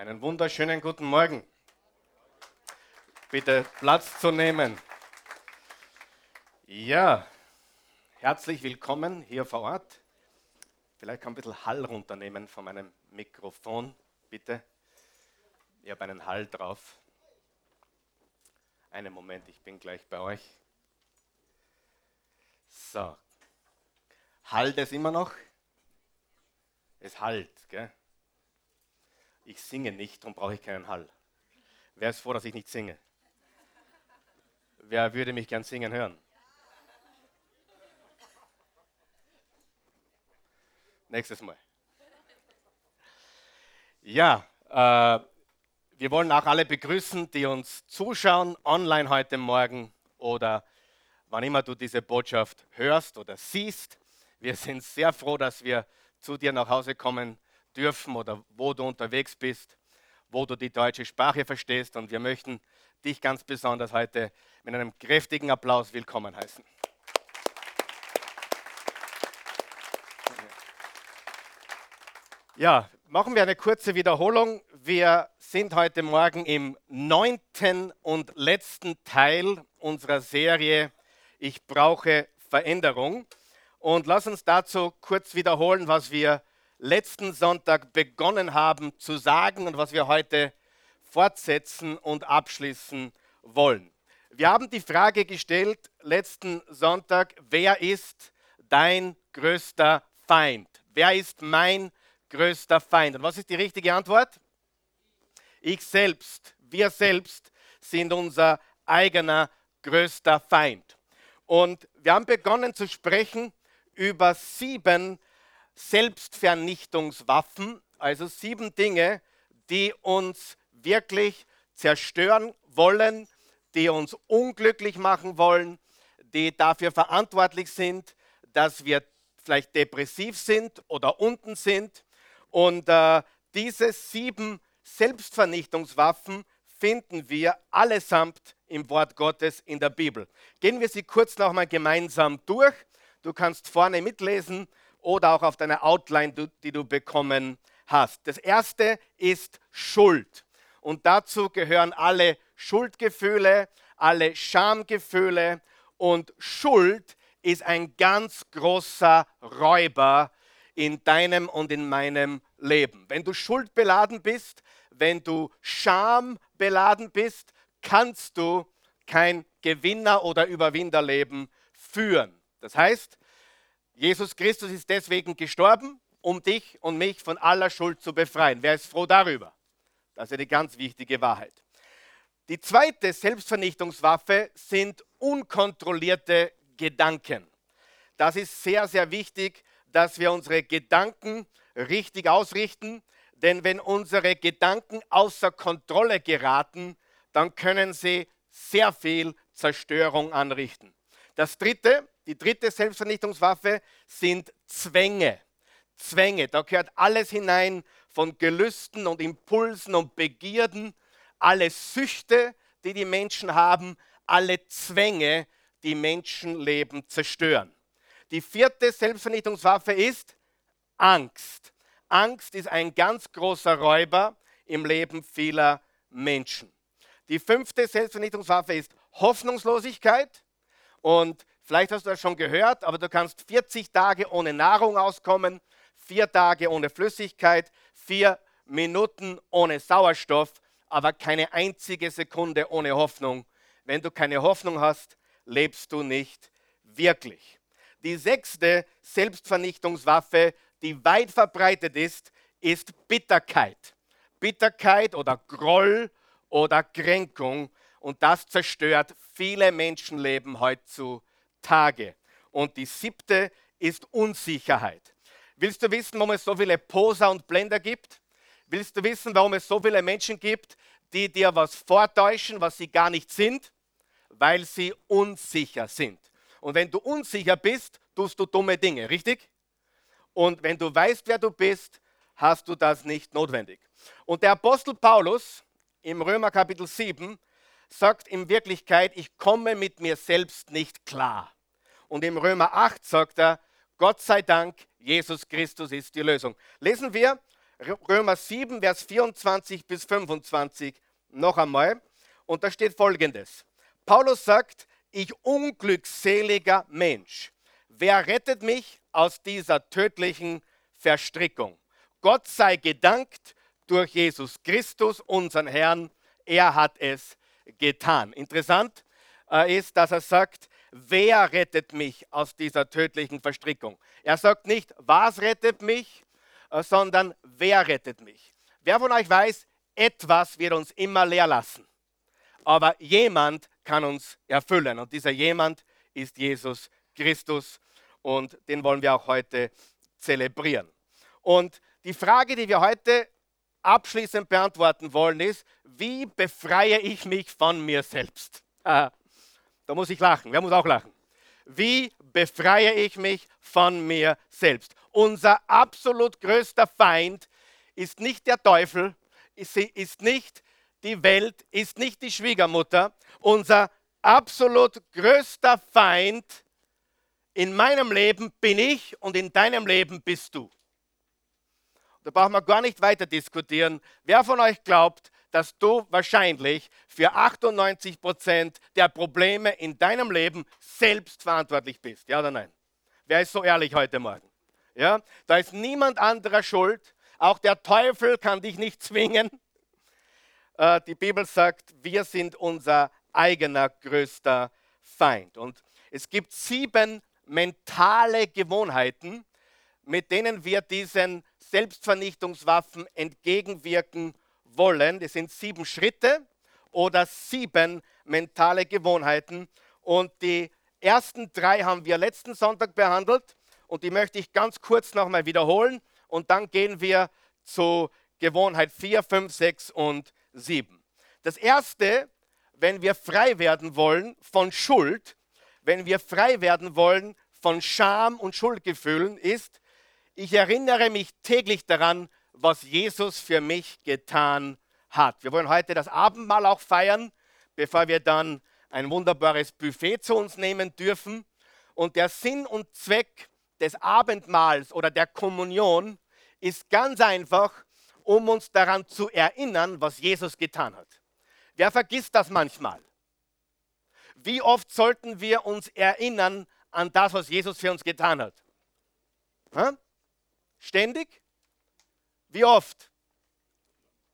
Einen wunderschönen guten Morgen. Bitte Platz zu nehmen. Ja, herzlich willkommen hier vor Ort. Vielleicht kann ein bisschen Hall runternehmen von meinem Mikrofon, bitte. Ich habe einen Hall drauf. Einen Moment, ich bin gleich bei euch. So. Halt es immer noch? Es halt, gell? Ich singe nicht, darum brauche ich keinen Hall. Wer ist froh, dass ich nicht singe? Wer würde mich gern singen hören? Nächstes Mal. Ja, äh, wir wollen auch alle begrüßen, die uns zuschauen, online heute Morgen oder wann immer du diese Botschaft hörst oder siehst. Wir sind sehr froh, dass wir zu dir nach Hause kommen dürfen oder wo du unterwegs bist, wo du die deutsche Sprache verstehst. Und wir möchten dich ganz besonders heute mit einem kräftigen Applaus willkommen heißen. Ja, machen wir eine kurze Wiederholung. Wir sind heute Morgen im neunten und letzten Teil unserer Serie Ich brauche Veränderung. Und lass uns dazu kurz wiederholen, was wir letzten Sonntag begonnen haben zu sagen und was wir heute fortsetzen und abschließen wollen. Wir haben die Frage gestellt letzten Sonntag, wer ist dein größter Feind? Wer ist mein größter Feind? Und was ist die richtige Antwort? Ich selbst, wir selbst sind unser eigener größter Feind. Und wir haben begonnen zu sprechen über sieben Selbstvernichtungswaffen, also sieben Dinge, die uns wirklich zerstören wollen, die uns unglücklich machen wollen, die dafür verantwortlich sind, dass wir vielleicht depressiv sind oder unten sind. Und äh, diese sieben Selbstvernichtungswaffen finden wir allesamt im Wort Gottes in der Bibel. Gehen wir sie kurz nochmal gemeinsam durch. Du kannst vorne mitlesen oder auch auf deiner Outline, die du bekommen hast. Das erste ist Schuld. Und dazu gehören alle Schuldgefühle, alle Schamgefühle. Und Schuld ist ein ganz großer Räuber in deinem und in meinem Leben. Wenn du schuldbeladen bist, wenn du schambeladen bist, kannst du kein Gewinner- oder Überwinderleben führen. Das heißt, Jesus Christus ist deswegen gestorben, um dich und mich von aller Schuld zu befreien. Wer ist froh darüber? Das ist eine ganz wichtige Wahrheit. Die zweite Selbstvernichtungswaffe sind unkontrollierte Gedanken. Das ist sehr, sehr wichtig, dass wir unsere Gedanken richtig ausrichten, denn wenn unsere Gedanken außer Kontrolle geraten, dann können sie sehr viel Zerstörung anrichten. Das dritte, die dritte Selbstvernichtungswaffe sind Zwänge. Zwänge, da gehört alles hinein von Gelüsten und Impulsen und Begierden, alle Süchte, die die Menschen haben, alle Zwänge, die Menschenleben zerstören. Die vierte Selbstvernichtungswaffe ist Angst. Angst ist ein ganz großer Räuber im Leben vieler Menschen. Die fünfte Selbstvernichtungswaffe ist Hoffnungslosigkeit. Und vielleicht hast du das schon gehört, aber du kannst 40 Tage ohne Nahrung auskommen, vier Tage ohne Flüssigkeit, vier Minuten ohne Sauerstoff, aber keine einzige Sekunde ohne Hoffnung. Wenn du keine Hoffnung hast, lebst du nicht wirklich. Die sechste Selbstvernichtungswaffe, die weit verbreitet ist, ist Bitterkeit. Bitterkeit oder Groll oder Kränkung und das zerstört viele Menschenleben heutzutage. Und die siebte ist Unsicherheit. Willst du wissen, warum es so viele Poser und Blender gibt? Willst du wissen, warum es so viele Menschen gibt, die dir was vortäuschen, was sie gar nicht sind? Weil sie unsicher sind. Und wenn du unsicher bist, tust du dumme Dinge, richtig? Und wenn du weißt, wer du bist, hast du das nicht notwendig. Und der Apostel Paulus im Römer Kapitel 7 sagt in Wirklichkeit, ich komme mit mir selbst nicht klar. Und im Römer 8 sagt er, Gott sei Dank, Jesus Christus ist die Lösung. Lesen wir Römer 7, Vers 24 bis 25 noch einmal. Und da steht folgendes. Paulus sagt, ich unglückseliger Mensch, wer rettet mich aus dieser tödlichen Verstrickung? Gott sei gedankt durch Jesus Christus, unseren Herrn, er hat es getan. Interessant äh, ist, dass er sagt, wer rettet mich aus dieser tödlichen Verstrickung? Er sagt nicht, was rettet mich, äh, sondern wer rettet mich? Wer von euch weiß, etwas wird uns immer leer lassen. Aber jemand kann uns erfüllen. Und dieser jemand ist Jesus Christus. Und den wollen wir auch heute zelebrieren. Und die Frage, die wir heute abschließend beantworten wollen, ist, wie befreie ich mich von mir selbst? Da muss ich lachen. Wer muss auch lachen? Wie befreie ich mich von mir selbst? Unser absolut größter Feind ist nicht der Teufel, ist nicht die Welt, ist nicht die Schwiegermutter. Unser absolut größter Feind in meinem Leben bin ich und in deinem Leben bist du. Da brauchen wir gar nicht weiter diskutieren. Wer von euch glaubt, dass du wahrscheinlich für 98 Prozent der Probleme in deinem Leben selbst verantwortlich bist? Ja oder nein? Wer ist so ehrlich heute Morgen? Ja, da ist niemand anderer schuld. Auch der Teufel kann dich nicht zwingen. Äh, die Bibel sagt, wir sind unser eigener größter Feind. Und es gibt sieben mentale Gewohnheiten, mit denen wir diesen Selbstvernichtungswaffen entgegenwirken wollen. Das sind sieben Schritte oder sieben mentale Gewohnheiten. Und die ersten drei haben wir letzten Sonntag behandelt und die möchte ich ganz kurz nochmal wiederholen. Und dann gehen wir zu Gewohnheit 4, 5, 6 und 7. Das erste, wenn wir frei werden wollen von Schuld, wenn wir frei werden wollen von Scham und Schuldgefühlen, ist, ich erinnere mich täglich daran, was Jesus für mich getan hat. Wir wollen heute das Abendmahl auch feiern, bevor wir dann ein wunderbares Buffet zu uns nehmen dürfen. Und der Sinn und Zweck des Abendmahls oder der Kommunion ist ganz einfach, um uns daran zu erinnern, was Jesus getan hat. Wer vergisst das manchmal? Wie oft sollten wir uns erinnern an das, was Jesus für uns getan hat? Ha? Ständig? Wie oft?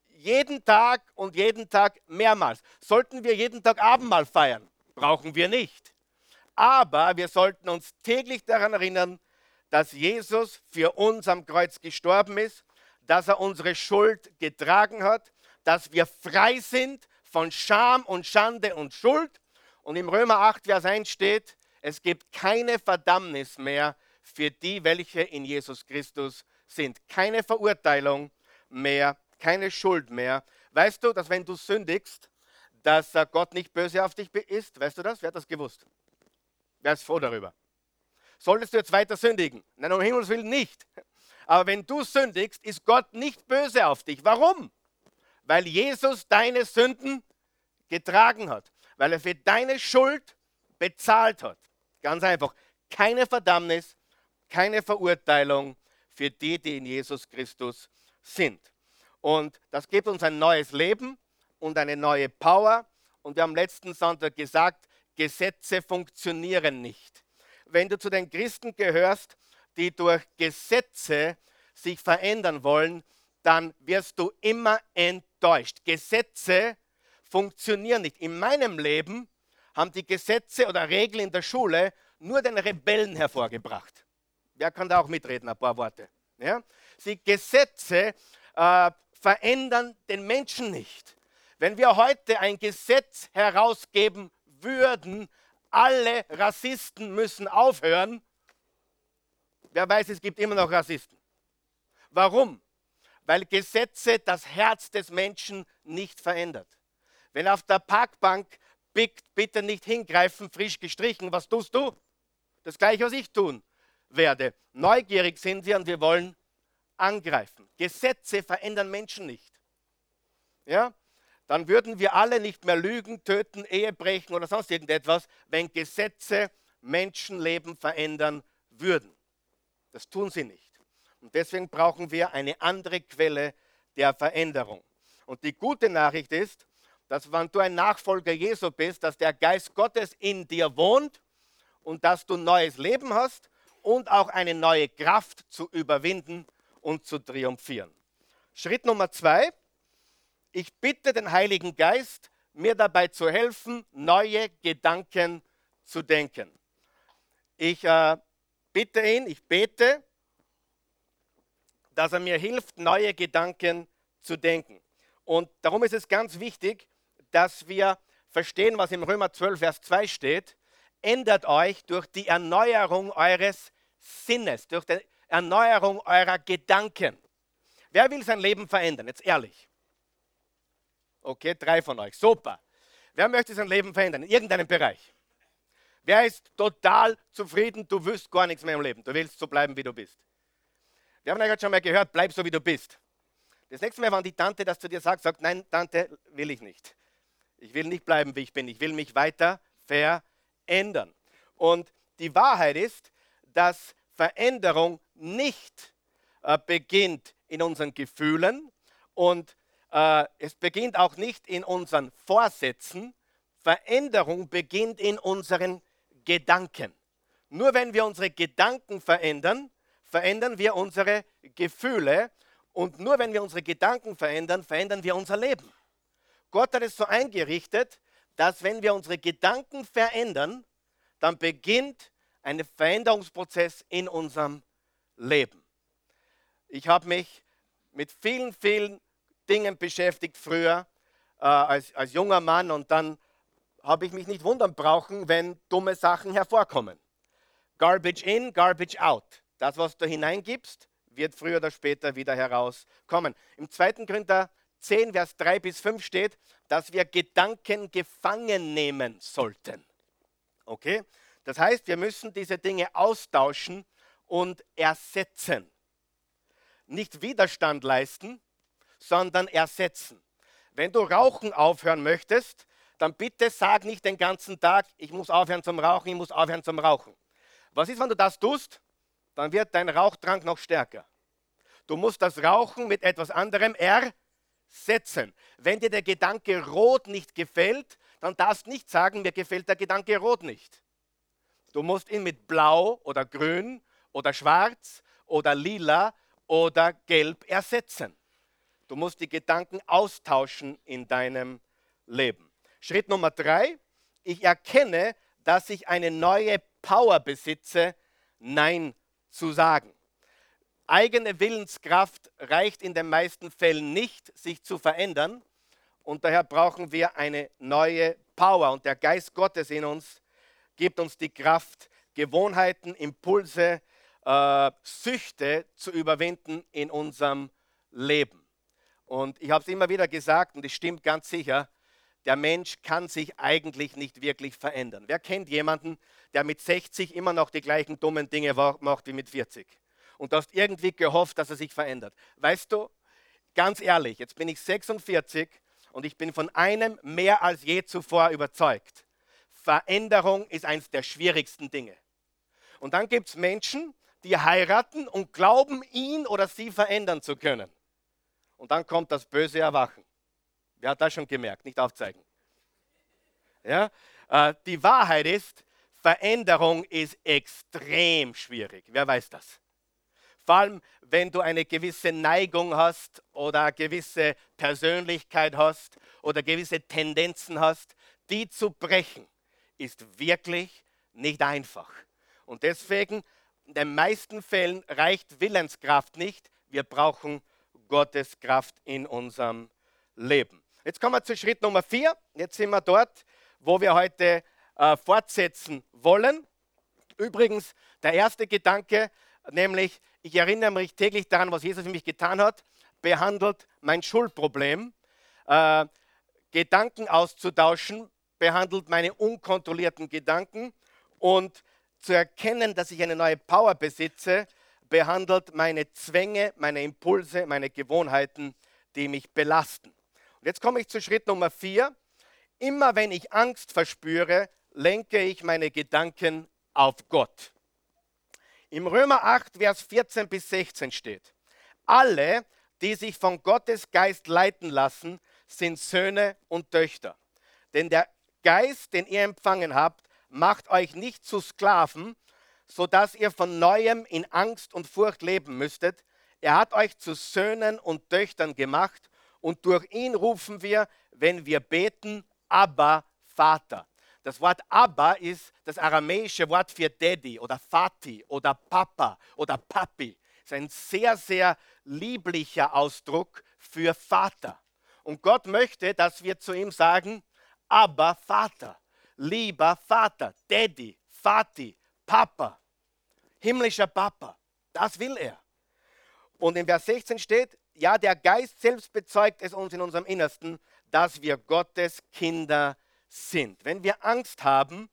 Jeden Tag und jeden Tag mehrmals. Sollten wir jeden Tag Abendmahl feiern? Brauchen wir nicht. Aber wir sollten uns täglich daran erinnern, dass Jesus für uns am Kreuz gestorben ist, dass er unsere Schuld getragen hat, dass wir frei sind von Scham und Schande und Schuld. Und im Römer 8, Vers 1 steht, es gibt keine Verdammnis mehr für die, welche in Jesus Christus sind. Keine Verurteilung mehr, keine Schuld mehr. Weißt du, dass wenn du sündigst, dass Gott nicht böse auf dich ist? Weißt du das? Wer hat das gewusst? Wer ist froh darüber? Solltest du jetzt weiter sündigen? Nein, um Himmels Willen nicht. Aber wenn du sündigst, ist Gott nicht böse auf dich. Warum? Weil Jesus deine Sünden getragen hat. Weil er für deine Schuld bezahlt hat. Ganz einfach. Keine Verdammnis, keine Verurteilung für die, die in Jesus Christus sind. Und das gibt uns ein neues Leben und eine neue Power. Und wir haben letzten Sonntag gesagt, Gesetze funktionieren nicht. Wenn du zu den Christen gehörst, die durch Gesetze sich verändern wollen, dann wirst du immer enttäuscht. Gesetze funktionieren nicht. In meinem Leben haben die Gesetze oder Regeln in der Schule nur den Rebellen hervorgebracht. Wer kann da auch mitreden, ein paar Worte? Ja? Die Gesetze äh, verändern den Menschen nicht. Wenn wir heute ein Gesetz herausgeben würden, alle Rassisten müssen aufhören, wer weiß, es gibt immer noch Rassisten. Warum? Weil Gesetze das Herz des Menschen nicht verändert. Wenn auf der Parkbank bitte nicht hingreifen, frisch gestrichen, was tust du? Das gleiche, was ich tun werde. Neugierig sind wir und wir wollen angreifen. Gesetze verändern Menschen nicht. Ja? Dann würden wir alle nicht mehr lügen, töten, Ehe brechen oder sonst irgendetwas, wenn Gesetze Menschenleben verändern würden. Das tun sie nicht. Und deswegen brauchen wir eine andere Quelle der Veränderung. Und die gute Nachricht ist, dass wenn du ein Nachfolger Jesu bist, dass der Geist Gottes in dir wohnt und dass du neues Leben hast und auch eine neue Kraft zu überwinden und zu triumphieren. Schritt Nummer zwei, ich bitte den Heiligen Geist, mir dabei zu helfen, neue Gedanken zu denken. Ich äh, bitte ihn, ich bete, dass er mir hilft, neue Gedanken zu denken. Und darum ist es ganz wichtig, dass wir verstehen, was im Römer 12, Vers 2 steht. Ändert euch durch die Erneuerung eures Sinnes, durch die Erneuerung eurer Gedanken. Wer will sein Leben verändern? Jetzt ehrlich. Okay, drei von euch. Super. Wer möchte sein Leben verändern? In irgendeinem Bereich. Wer ist total zufrieden? Du wirst gar nichts mehr im Leben. Du willst so bleiben, wie du bist. Wir haben ja schon mal gehört, bleib so, wie du bist. Das nächste Mal, wenn die Tante das zu dir sagt, sagt, nein, Tante, will ich nicht. Ich will nicht bleiben, wie ich bin. Ich will mich weiter verändern. Und die Wahrheit ist, dass Veränderung nicht äh, beginnt in unseren Gefühlen und äh, es beginnt auch nicht in unseren Vorsätzen. Veränderung beginnt in unseren Gedanken. Nur wenn wir unsere Gedanken verändern, verändern wir unsere Gefühle. Und nur wenn wir unsere Gedanken verändern, verändern wir unser Leben. Gott hat es so eingerichtet, dass wenn wir unsere Gedanken verändern, dann beginnt ein Veränderungsprozess in unserem Leben. Ich habe mich mit vielen, vielen Dingen beschäftigt früher äh, als, als junger Mann und dann habe ich mich nicht wundern brauchen, wenn dumme Sachen hervorkommen. Garbage in, garbage out. Das, was du hineingibst, wird früher oder später wieder herauskommen. Im 2. Korinther 10, Vers 3 bis 5 steht, dass wir Gedanken gefangen nehmen sollten. Okay? Das heißt, wir müssen diese Dinge austauschen und ersetzen. Nicht Widerstand leisten, sondern ersetzen. Wenn du Rauchen aufhören möchtest, dann bitte sag nicht den ganzen Tag, ich muss aufhören zum Rauchen, ich muss aufhören zum Rauchen. Was ist, wenn du das tust? Dann wird dein Rauchtrank noch stärker. Du musst das Rauchen mit etwas anderem ersetzen. Wenn dir der Gedanke rot nicht gefällt, dann darfst nicht sagen, mir gefällt der Gedanke rot nicht. Du musst ihn mit blau oder grün oder schwarz oder lila oder gelb ersetzen. Du musst die Gedanken austauschen in deinem Leben. Schritt Nummer drei, ich erkenne, dass ich eine neue Power besitze, Nein zu sagen. Eigene Willenskraft reicht in den meisten Fällen nicht, sich zu verändern. Und daher brauchen wir eine neue Power. Und der Geist Gottes in uns gibt uns die Kraft, Gewohnheiten, Impulse, äh, Süchte zu überwinden in unserem Leben. Und ich habe es immer wieder gesagt und es stimmt ganz sicher, der Mensch kann sich eigentlich nicht wirklich verändern. Wer kennt jemanden, der mit 60 immer noch die gleichen dummen Dinge macht wie mit 40? Und du hast irgendwie gehofft, dass er sich verändert. Weißt du, ganz ehrlich, jetzt bin ich 46 und ich bin von einem mehr als je zuvor überzeugt. Veränderung ist eines der schwierigsten Dinge. Und dann gibt es Menschen, die heiraten und glauben, ihn oder sie verändern zu können. Und dann kommt das böse Erwachen. Wer hat das schon gemerkt? Nicht aufzeigen. Ja? Äh, die Wahrheit ist, Veränderung ist extrem schwierig. Wer weiß das? Vor allem, wenn du eine gewisse Neigung hast oder eine gewisse Persönlichkeit hast oder gewisse Tendenzen hast, die zu brechen, ist wirklich nicht einfach. Und deswegen, in den meisten Fällen reicht Willenskraft nicht. Wir brauchen Gottes Kraft in unserem Leben. Jetzt kommen wir zu Schritt Nummer vier. Jetzt sind wir dort, wo wir heute äh, fortsetzen wollen. Übrigens, der erste Gedanke, nämlich, ich erinnere mich täglich daran, was Jesus für mich getan hat, behandelt mein Schuldproblem. Äh, Gedanken auszutauschen, behandelt meine unkontrollierten Gedanken und zu erkennen, dass ich eine neue Power besitze, behandelt meine Zwänge, meine Impulse, meine Gewohnheiten, die mich belasten. Und jetzt komme ich zu Schritt Nummer vier. Immer wenn ich Angst verspüre, lenke ich meine Gedanken auf Gott. Im Römer 8, Vers 14 bis 16 steht, alle, die sich von Gottes Geist leiten lassen, sind Söhne und Töchter. Denn der Geist, den ihr empfangen habt, macht euch nicht zu Sklaven, sodass ihr von neuem in Angst und Furcht leben müsstet. Er hat euch zu Söhnen und Töchtern gemacht und durch ihn rufen wir, wenn wir beten, aber Vater. Das Wort Abba ist das aramäische Wort für Daddy oder Vati oder Papa oder Papi. Das ist ein sehr, sehr lieblicher Ausdruck für Vater. Und Gott möchte, dass wir zu ihm sagen, aber Vater, lieber Vater, Daddy, Vati, Papa, himmlischer Papa. Das will er. Und in Vers 16 steht, ja, der Geist selbst bezeugt es uns in unserem Innersten, dass wir Gottes Kinder sind. Wenn wir Angst haben,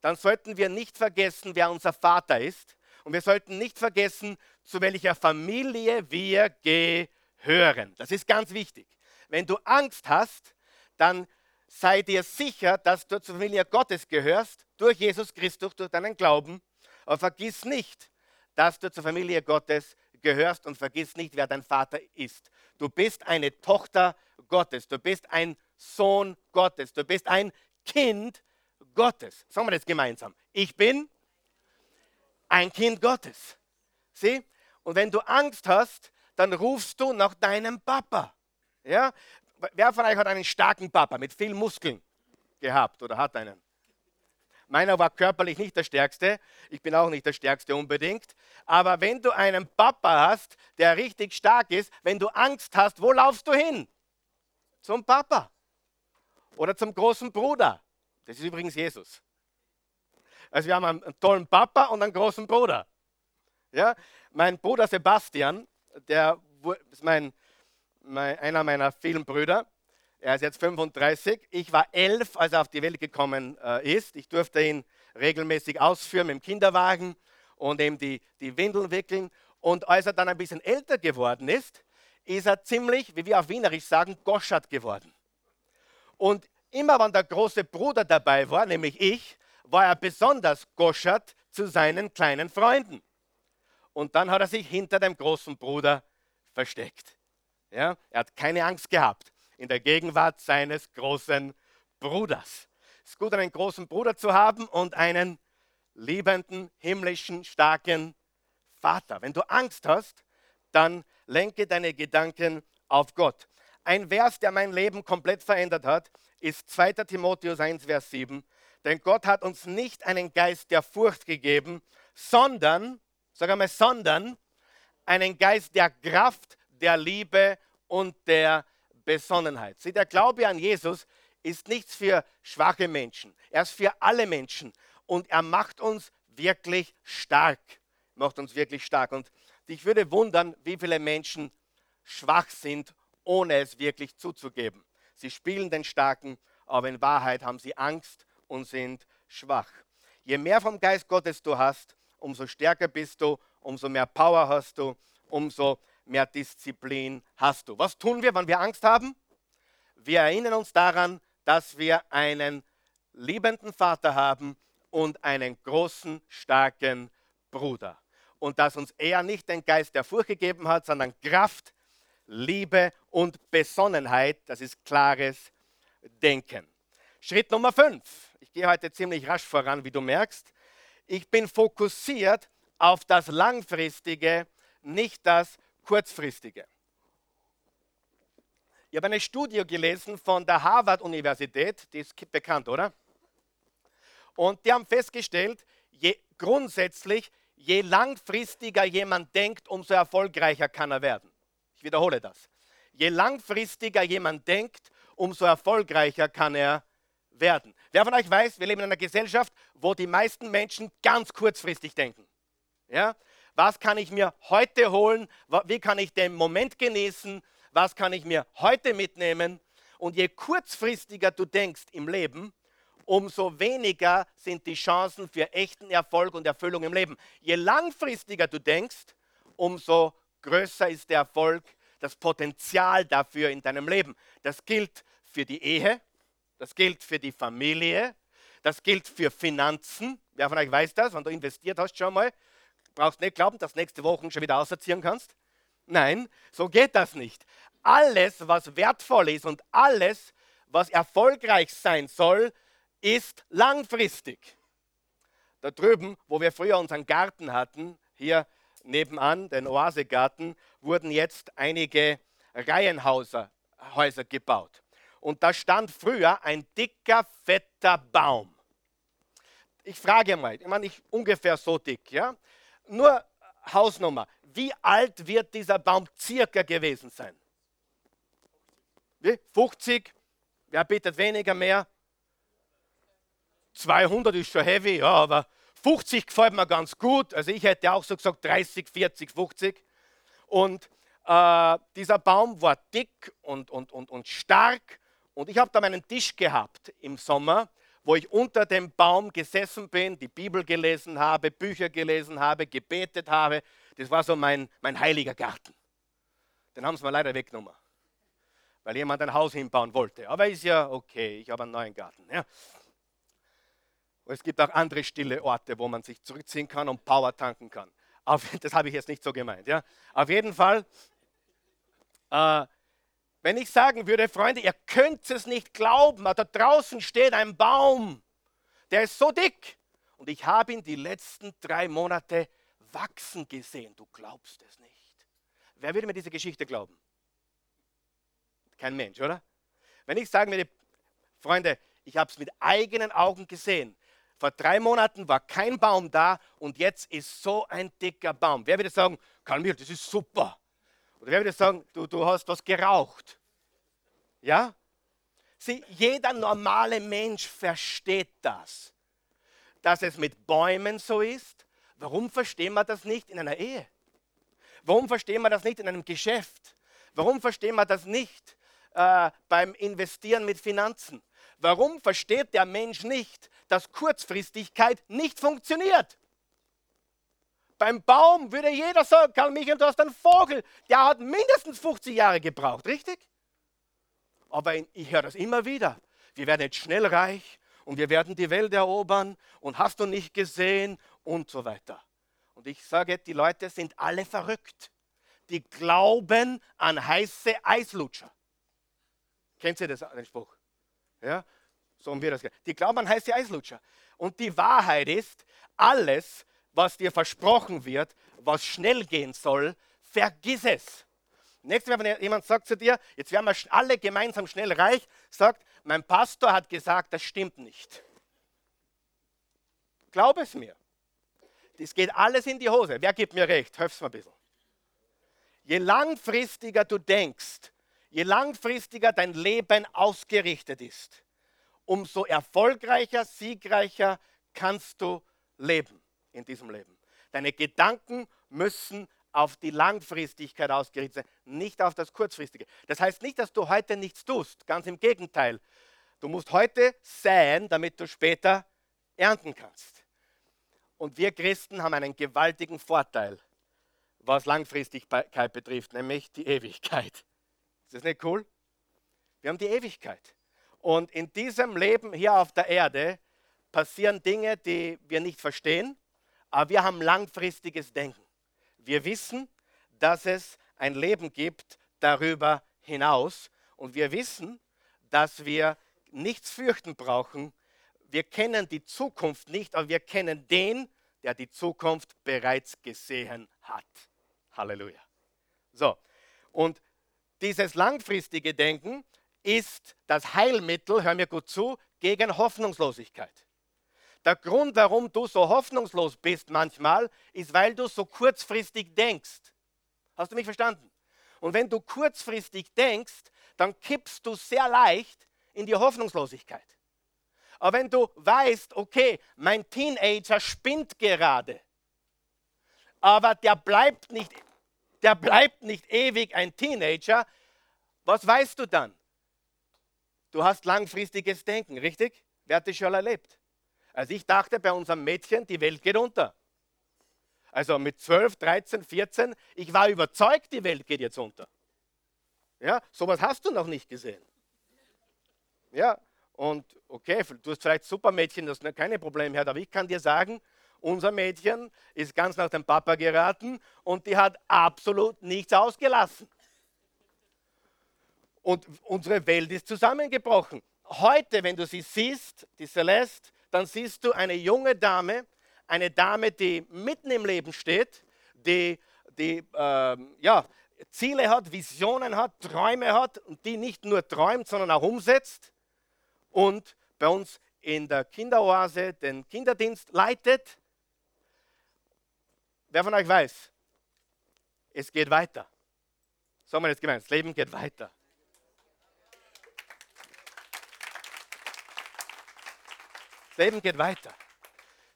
dann sollten wir nicht vergessen, wer unser Vater ist. Und wir sollten nicht vergessen, zu welcher Familie wir gehören. Das ist ganz wichtig. Wenn du Angst hast, dann sei dir sicher, dass du zur Familie Gottes gehörst, durch Jesus Christus, durch deinen Glauben. Aber vergiss nicht, dass du zur Familie Gottes gehörst und vergiss nicht, wer dein Vater ist. Du bist eine Tochter Gottes, du bist ein Sohn Gottes, du bist ein Kind Gottes. Sagen wir das gemeinsam. Ich bin ein Kind Gottes. Sieh? Und wenn du Angst hast, dann rufst du nach deinem Papa. Ja? Wer von euch hat einen starken Papa mit vielen Muskeln gehabt oder hat einen? Meiner war körperlich nicht der Stärkste. Ich bin auch nicht der Stärkste unbedingt. Aber wenn du einen Papa hast, der richtig stark ist, wenn du Angst hast, wo laufst du hin? Zum Papa. Oder zum großen Bruder. Das ist übrigens Jesus. Also wir haben einen tollen Papa und einen großen Bruder. Ja? Mein Bruder Sebastian, der ist mein, mein, einer meiner vielen Brüder, er ist jetzt 35. Ich war elf, als er auf die Welt gekommen äh, ist. Ich durfte ihn regelmäßig ausführen mit dem Kinderwagen und ihm die, die Windeln wickeln. Und als er dann ein bisschen älter geworden ist, ist er ziemlich, wie wir auf Wienerisch sagen, goschert geworden. Und immer wenn der große Bruder dabei war, nämlich ich, war er besonders goschert zu seinen kleinen Freunden. Und dann hat er sich hinter dem großen Bruder versteckt. Ja, er hat keine Angst gehabt in der Gegenwart seines großen Bruders. Es ist gut, einen großen Bruder zu haben und einen liebenden, himmlischen, starken Vater. Wenn du Angst hast, dann lenke deine Gedanken auf Gott. Ein Vers, der mein Leben komplett verändert hat, ist 2. Timotheus 1, Vers 7. Denn Gott hat uns nicht einen Geist der Furcht gegeben, sondern, sag einmal, sondern einen Geist der Kraft, der Liebe und der Besonnenheit. Sieh, der Glaube an Jesus ist nichts für schwache Menschen. Er ist für alle Menschen. Und er macht uns wirklich stark. Macht uns wirklich stark. Und ich würde wundern, wie viele Menschen schwach sind, ohne es wirklich zuzugeben. Sie spielen den Starken, aber in Wahrheit haben sie Angst und sind schwach. Je mehr vom Geist Gottes du hast, umso stärker bist du, umso mehr Power hast du, umso mehr Disziplin hast du. Was tun wir, wenn wir Angst haben? Wir erinnern uns daran, dass wir einen liebenden Vater haben und einen großen, starken Bruder. Und dass uns er nicht den Geist der Furcht gegeben hat, sondern Kraft, Liebe und Besonnenheit. Das ist klares Denken. Schritt Nummer 5. Ich gehe heute ziemlich rasch voran, wie du merkst. Ich bin fokussiert auf das Langfristige, nicht das kurzfristige. Ich habe eine Studie gelesen von der Harvard-Universität, die ist bekannt, oder? Und die haben festgestellt, je, grundsätzlich, je langfristiger jemand denkt, umso erfolgreicher kann er werden. Ich wiederhole das. Je langfristiger jemand denkt, umso erfolgreicher kann er werden. Wer von euch weiß, wir leben in einer Gesellschaft, wo die meisten Menschen ganz kurzfristig denken. Ja? Was kann ich mir heute holen, wie kann ich den Moment genießen, was kann ich mir heute mitnehmen. Und je kurzfristiger du denkst im Leben, umso weniger sind die Chancen für echten Erfolg und Erfüllung im Leben. Je langfristiger du denkst, umso größer ist der Erfolg, das Potenzial dafür in deinem Leben. Das gilt für die Ehe, das gilt für die Familie, das gilt für Finanzen. Wer von euch weiß das, wenn du investiert hast schon mal, brauchst nicht glauben, dass nächste Woche schon wieder auserziehen kannst. Nein, so geht das nicht. Alles, was wertvoll ist und alles, was erfolgreich sein soll, ist langfristig. Da drüben, wo wir früher unseren Garten hatten, hier nebenan, den Oasegarten, wurden jetzt einige Reihenhäuser Häuser gebaut. Und da stand früher ein dicker, fetter Baum. Ich frage mal, ich meine, ich ungefähr so dick, ja? Nur Hausnummer. Wie alt wird dieser Baum circa gewesen sein? Wie? 50? Wer bittet weniger, mehr? 200 ist schon heavy, ja, aber 50 gefällt mir ganz gut. Also ich hätte auch so gesagt 30, 40, 50. Und äh, dieser Baum war dick und, und, und, und stark. Und ich habe da meinen Tisch gehabt im Sommer, wo ich unter dem Baum gesessen bin, die Bibel gelesen habe, Bücher gelesen habe, gebetet habe. Das war so mein, mein heiliger Garten. Den haben sie mir leider weggenommen, weil jemand ein Haus hinbauen wollte. Aber ist ja okay, ich habe einen neuen Garten. Ja. Und es gibt auch andere stille Orte, wo man sich zurückziehen kann und Power tanken kann. Auf, das habe ich jetzt nicht so gemeint. Ja. Auf jeden Fall, äh, wenn ich sagen würde, Freunde, ihr könnt es nicht glauben, da draußen steht ein Baum, der ist so dick. Und ich habe ihn die letzten drei Monate wachsen gesehen. Du glaubst es nicht. Wer würde mir diese Geschichte glauben? Kein Mensch, oder? Wenn ich sagen würde, Freunde, ich habe es mit eigenen Augen gesehen. Vor drei Monaten war kein Baum da und jetzt ist so ein dicker Baum. Wer würde sagen, Karl Mir, das ist super. Oder wer würde sagen, du, du hast was geraucht? Ja? Sieh, jeder normale Mensch versteht das. Dass es mit Bäumen so ist. Warum verstehen wir das nicht in einer Ehe? Warum verstehen wir das nicht in einem Geschäft? Warum verstehen wir das nicht äh, beim Investieren mit Finanzen? Warum versteht der Mensch nicht, dass Kurzfristigkeit nicht funktioniert? Beim Baum würde jeder sagen, Karl Michael, du hast einen Vogel, der hat mindestens 50 Jahre gebraucht, richtig? Aber ich höre das immer wieder. Wir werden jetzt schnell reich und wir werden die Welt erobern und hast du nicht gesehen und so weiter. Und ich sage, die Leute sind alle verrückt. Die glauben an heiße Eislutscher. Kennt ihr das, den Spruch? Ja, so haben wir das. Die glauben an heiße Eislutscher. Und die Wahrheit ist, alles, was dir versprochen wird, was schnell gehen soll, vergiss es. Nächstes Mal, wenn jemand sagt zu dir, jetzt werden wir alle gemeinsam schnell reich, sagt, mein Pastor hat gesagt, das stimmt nicht. Glaub es mir. Das geht alles in die Hose. Wer gibt mir recht? Hilf's mir ein bisschen. Je langfristiger du denkst, je langfristiger dein Leben ausgerichtet ist, umso erfolgreicher, siegreicher kannst du leben in diesem Leben. Deine Gedanken müssen auf die Langfristigkeit ausgerichtet sein, nicht auf das Kurzfristige. Das heißt nicht, dass du heute nichts tust, ganz im Gegenteil. Du musst heute säen, damit du später ernten kannst. Und wir Christen haben einen gewaltigen Vorteil, was Langfristigkeit betrifft, nämlich die Ewigkeit. Ist das nicht cool? Wir haben die Ewigkeit. Und in diesem Leben hier auf der Erde passieren Dinge, die wir nicht verstehen, aber wir haben langfristiges Denken. Wir wissen, dass es ein Leben gibt darüber hinaus und wir wissen, dass wir nichts fürchten brauchen. Wir kennen die Zukunft nicht, aber wir kennen den, der die Zukunft bereits gesehen hat. Halleluja. So, und dieses langfristige Denken ist das Heilmittel, hör mir gut zu, gegen Hoffnungslosigkeit. Der Grund, warum du so hoffnungslos bist manchmal, ist, weil du so kurzfristig denkst. Hast du mich verstanden? Und wenn du kurzfristig denkst, dann kippst du sehr leicht in die Hoffnungslosigkeit. Aber wenn du weißt, okay, mein Teenager spinnt gerade, aber der bleibt nicht, der bleibt nicht ewig ein Teenager, was weißt du dann? Du hast langfristiges Denken, richtig? Wer hat das schon erlebt? Also ich dachte bei unserem Mädchen, die Welt geht unter. Also mit 12, 13, 14, ich war überzeugt, die Welt geht jetzt unter. Ja, sowas hast du noch nicht gesehen. Ja, und okay, du hast vielleicht Supermädchen, das keine Probleme hat, aber ich kann dir sagen, unser Mädchen ist ganz nach dem Papa geraten und die hat absolut nichts ausgelassen. Und unsere Welt ist zusammengebrochen. Heute, wenn du sie siehst, die Celeste, dann siehst du eine junge Dame, eine Dame, die mitten im Leben steht, die, die ähm, ja, Ziele hat, Visionen hat, Träume hat und die nicht nur träumt, sondern auch umsetzt und bei uns in der Kinderoase den Kinderdienst leitet. Wer von euch weiß, es geht weiter. So haben wir jetzt gemeint, das Leben geht weiter. Das Leben geht weiter.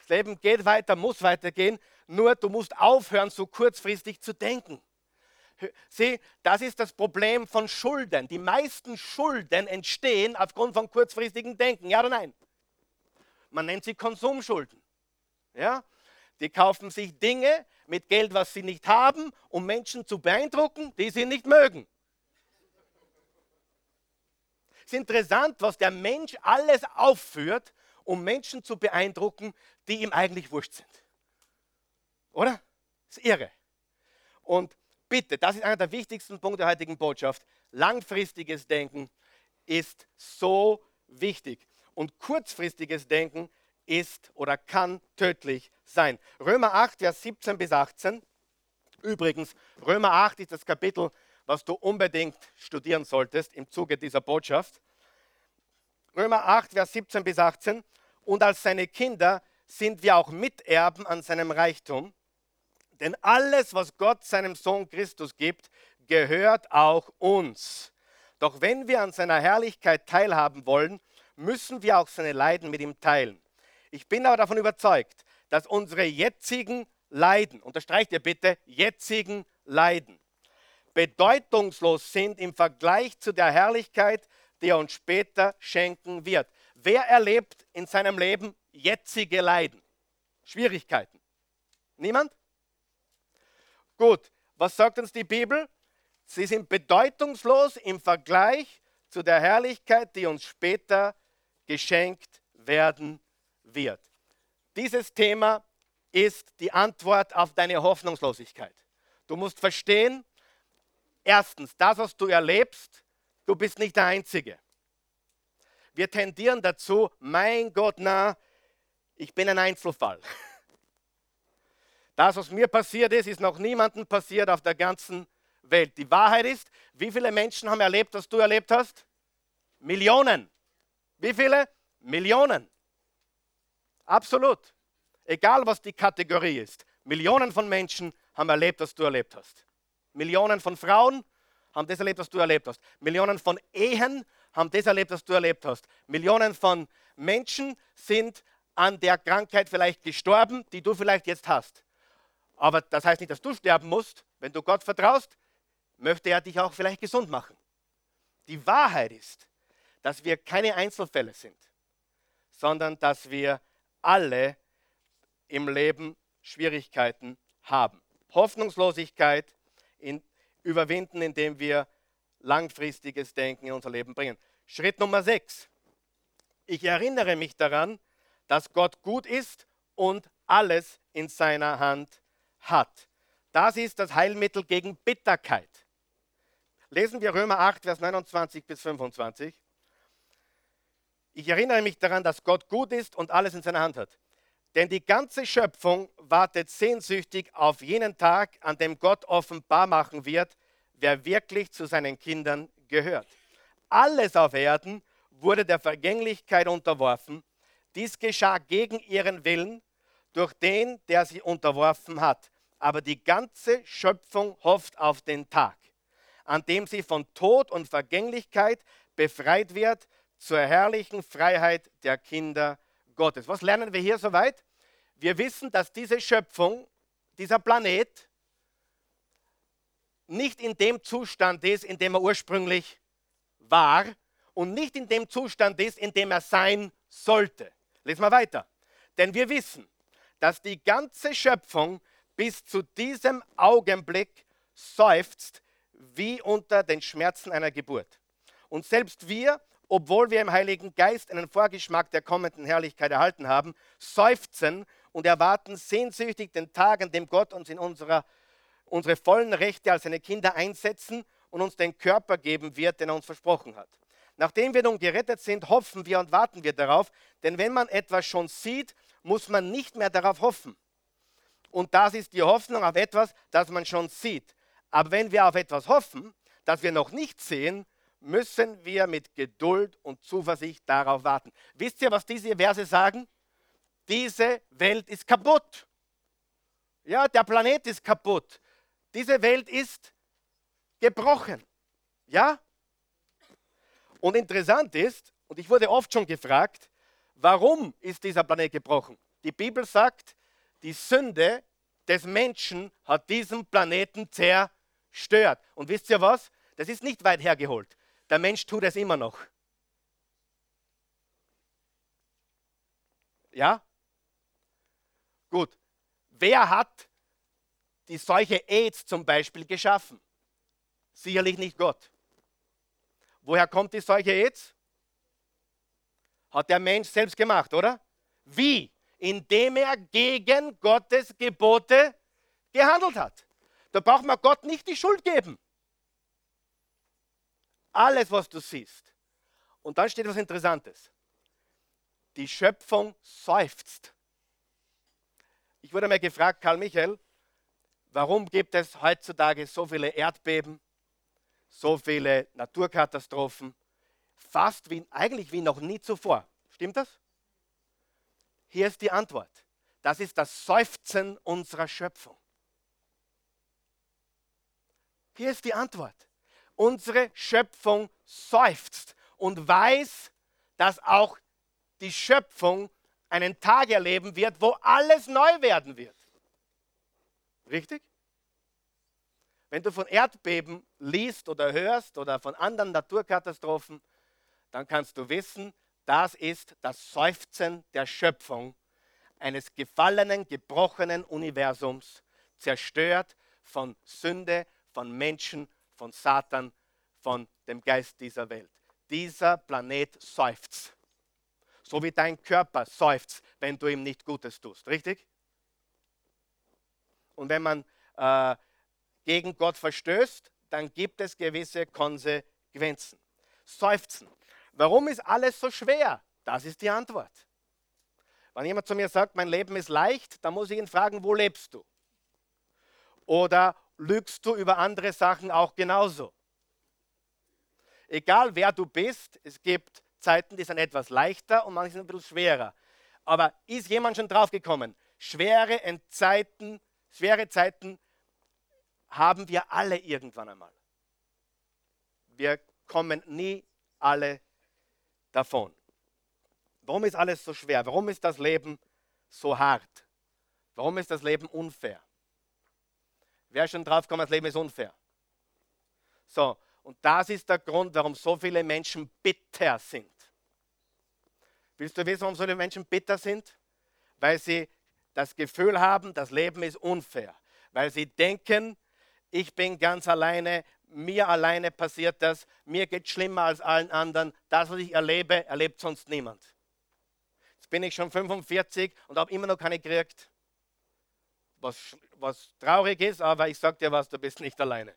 Das Leben geht weiter, muss weitergehen, nur du musst aufhören, so kurzfristig zu denken. Sieh, das ist das Problem von Schulden. Die meisten Schulden entstehen aufgrund von kurzfristigem Denken. Ja oder nein? Man nennt sie Konsumschulden. Ja? Die kaufen sich Dinge mit Geld, was sie nicht haben, um Menschen zu beeindrucken, die sie nicht mögen. Es ist interessant, was der Mensch alles aufführt, um Menschen zu beeindrucken, die ihm eigentlich wurscht sind. Oder? Das ist irre. Und bitte, das ist einer der wichtigsten Punkte der heutigen Botschaft. Langfristiges Denken ist so wichtig. Und kurzfristiges Denken ist oder kann tödlich sein. Römer 8, Vers 17 bis 18. Übrigens, Römer 8 ist das Kapitel, was du unbedingt studieren solltest im Zuge dieser Botschaft. Römer 8, Vers 17 bis 18. Und als seine Kinder sind wir auch Miterben an seinem Reichtum denn alles, was Gott seinem Sohn Christus gibt, gehört auch uns. Doch wenn wir an seiner Herrlichkeit teilhaben wollen, müssen wir auch seine Leiden mit ihm teilen. Ich bin aber davon überzeugt, dass unsere jetzigen Leiden, unterstreicht ihr bitte, jetzigen Leiden, bedeutungslos sind im Vergleich zu der Herrlichkeit, die er uns später schenken wird. Wer erlebt in seinem Leben jetzige Leiden? Schwierigkeiten? Niemand? Gut, was sagt uns die Bibel? Sie sind bedeutungslos im Vergleich zu der Herrlichkeit, die uns später geschenkt werden wird. Dieses Thema ist die Antwort auf deine Hoffnungslosigkeit. Du musst verstehen, erstens, das, was du erlebst, du bist nicht der Einzige. Wir tendieren dazu, mein Gott, na, ich bin ein Einzelfall. Das, was mir passiert ist, ist noch niemandem passiert auf der ganzen Welt. Die Wahrheit ist, wie viele Menschen haben erlebt, was du erlebt hast? Millionen. Wie viele? Millionen. Absolut. Egal, was die Kategorie ist. Millionen von Menschen haben erlebt, was du erlebt hast. Millionen von Frauen haben das erlebt, was du erlebt hast. Millionen von Ehen haben das erlebt, was du erlebt hast. Millionen von Menschen sind an der Krankheit vielleicht gestorben, die du vielleicht jetzt hast. Aber das heißt nicht, dass du sterben musst. Wenn du Gott vertraust, möchte er dich auch vielleicht gesund machen. Die Wahrheit ist, dass wir keine Einzelfälle sind, sondern dass wir alle im Leben Schwierigkeiten haben. Hoffnungslosigkeit überwinden, indem wir langfristiges Denken in unser Leben bringen. Schritt Nummer 6. Ich erinnere mich daran, dass Gott gut ist und alles in seiner Hand hat. Das ist das Heilmittel gegen Bitterkeit. Lesen wir Römer 8, Vers 29 bis 25. Ich erinnere mich daran, dass Gott gut ist und alles in seiner Hand hat. Denn die ganze Schöpfung wartet sehnsüchtig auf jenen Tag, an dem Gott offenbar machen wird, wer wirklich zu seinen Kindern gehört. Alles auf Erden wurde der Vergänglichkeit unterworfen. Dies geschah gegen ihren Willen durch den, der sie unterworfen hat aber die ganze Schöpfung hofft auf den Tag, an dem sie von Tod und Vergänglichkeit befreit wird zur herrlichen Freiheit der Kinder Gottes. Was lernen wir hier soweit? Wir wissen, dass diese Schöpfung, dieser Planet, nicht in dem Zustand ist, in dem er ursprünglich war und nicht in dem Zustand ist, in dem er sein sollte. Lesen wir weiter. Denn wir wissen, dass die ganze Schöpfung bis zu diesem Augenblick seufzt wie unter den Schmerzen einer Geburt. Und selbst wir, obwohl wir im Heiligen Geist einen Vorgeschmack der kommenden Herrlichkeit erhalten haben, seufzen und erwarten sehnsüchtig den Tag, an dem Gott uns in unserer, unsere vollen Rechte als seine Kinder einsetzen und uns den Körper geben wird, den er uns versprochen hat. Nachdem wir nun gerettet sind, hoffen wir und warten wir darauf, denn wenn man etwas schon sieht, muss man nicht mehr darauf hoffen. Und das ist die Hoffnung auf etwas, das man schon sieht. Aber wenn wir auf etwas hoffen, das wir noch nicht sehen, müssen wir mit Geduld und Zuversicht darauf warten. Wisst ihr, was diese Verse sagen? Diese Welt ist kaputt. Ja, der Planet ist kaputt. Diese Welt ist gebrochen. Ja? Und interessant ist, und ich wurde oft schon gefragt, warum ist dieser Planet gebrochen? Die Bibel sagt, die Sünde des Menschen hat diesen Planeten zerstört. Und wisst ihr was? Das ist nicht weit hergeholt. Der Mensch tut es immer noch. Ja? Wer hat die Seuche AIDS zum Beispiel geschaffen? Sicherlich nicht Gott. Woher kommt die Seuche AIDS? Hat der Mensch selbst gemacht, oder? Wie? Indem er gegen Gottes Gebote gehandelt hat. Da braucht man Gott nicht die Schuld geben. Alles, was du siehst. Und dann steht was Interessantes. Die Schöpfung seufzt. Ich wurde mal gefragt, Karl Michael, warum gibt es heutzutage so viele Erdbeben, so viele Naturkatastrophen, fast wie, eigentlich wie noch nie zuvor. Stimmt das? Hier ist die Antwort. Das ist das Seufzen unserer Schöpfung. Hier ist die Antwort. Unsere Schöpfung seufzt und weiß, dass auch die Schöpfung einen Tag erleben wird, wo alles neu werden wird. Richtig? Wenn du von Erdbeben liest oder hörst oder von anderen Naturkatastrophen, dann kannst du wissen, das ist das Seufzen der Schöpfung eines gefallenen, gebrochenen Universums, zerstört von Sünde, von Menschen, von Satan, von dem Geist dieser Welt. Dieser Planet seufzt. So wie dein Körper seufzt, wenn du ihm nicht Gutes tust. Richtig? Und wenn man äh, gegen Gott verstößt, dann gibt es gewisse Konsequenzen. Seufzen. Warum ist alles so schwer? Das ist die Antwort. Wenn jemand zu mir sagt, mein Leben ist leicht, dann muss ich ihn fragen, wo lebst du? Oder lügst du über andere Sachen auch genauso? Egal wer du bist, es gibt Zeiten, die sind etwas leichter und manche sind ein bisschen schwerer. Aber ist jemand schon draufgekommen? Schwere Zeiten, schwere Zeiten haben wir alle irgendwann einmal. Wir kommen nie alle davon. Warum ist alles so schwer? Warum ist das Leben so hart? Warum ist das Leben unfair? Wer schon drauf gekommen, das Leben ist unfair? So, und das ist der Grund, warum so viele Menschen bitter sind. Willst du wissen, warum so viele Menschen bitter sind? Weil sie das Gefühl haben, das Leben ist unfair. Weil sie denken, ich bin ganz alleine, mir alleine passiert das, mir geht es schlimmer als allen anderen. Das, was ich erlebe, erlebt sonst niemand. Jetzt bin ich schon 45 und habe immer noch keine gekriegt. Was, was traurig ist, aber ich sage dir was, du bist nicht alleine.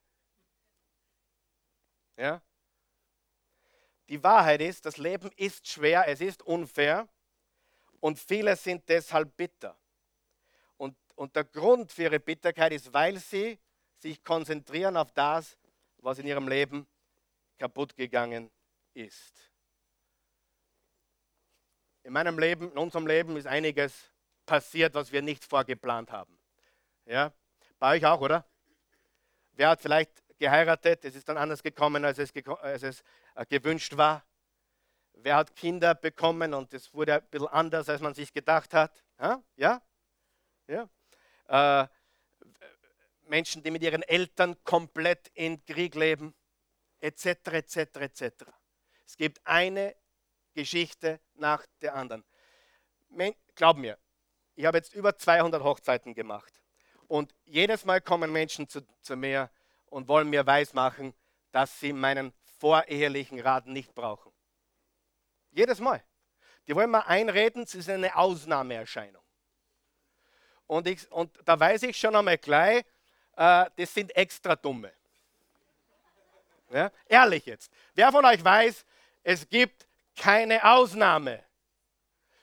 Ja? Die Wahrheit ist, das Leben ist schwer, es ist unfair und viele sind deshalb bitter. Und, und der Grund für ihre Bitterkeit ist, weil sie sich konzentrieren auf das, was in ihrem Leben kaputt gegangen ist. In meinem Leben, in unserem Leben ist einiges passiert, was wir nicht vorgeplant haben. Ja? Bei euch auch, oder? Wer hat vielleicht geheiratet, es ist dann anders gekommen, als es, als es äh, gewünscht war? Wer hat Kinder bekommen und es wurde ein bisschen anders, als man sich gedacht hat? Ja? ja? Äh, Menschen, die mit ihren Eltern komplett in Krieg leben, etc., etc., etc. Es gibt eine Geschichte nach der anderen. Glaub mir, ich habe jetzt über 200 Hochzeiten gemacht und jedes Mal kommen Menschen zu, zu mir und wollen mir weismachen, dass sie meinen vorehelichen Rat nicht brauchen. Jedes Mal. Die wollen mir einreden, sie sind eine Ausnahmeerscheinung. Und, ich, und da weiß ich schon einmal gleich, äh, das sind extra dumme. Ja? Ehrlich jetzt. Wer von euch weiß, es gibt keine Ausnahme.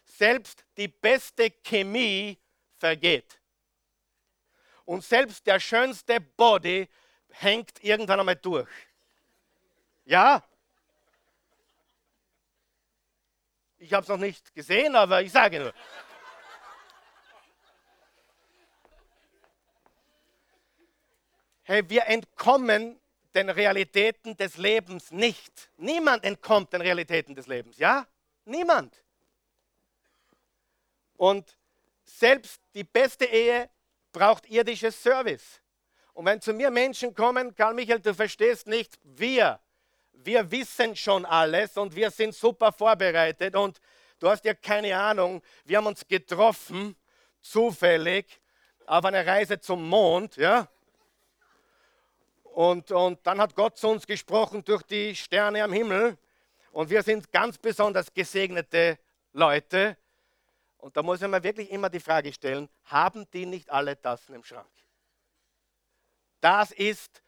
Selbst die beste Chemie vergeht. Und selbst der schönste Body hängt irgendwann einmal durch. Ja? Ich habe es noch nicht gesehen, aber ich sage nur. Hey, wir entkommen den Realitäten des Lebens nicht. Niemand entkommt den Realitäten des Lebens, ja? Niemand. Und selbst die beste Ehe braucht irdisches Service. Und wenn zu mir Menschen kommen, Karl Michael, du verstehst nicht, wir, wir wissen schon alles und wir sind super vorbereitet und du hast ja keine Ahnung, wir haben uns getroffen, zufällig, auf einer Reise zum Mond, ja? Und, und dann hat Gott zu uns gesprochen durch die Sterne am Himmel und wir sind ganz besonders gesegnete Leute. Und da muss mir wirklich immer die Frage stellen, haben die nicht alle Tassen im Schrank? Das ist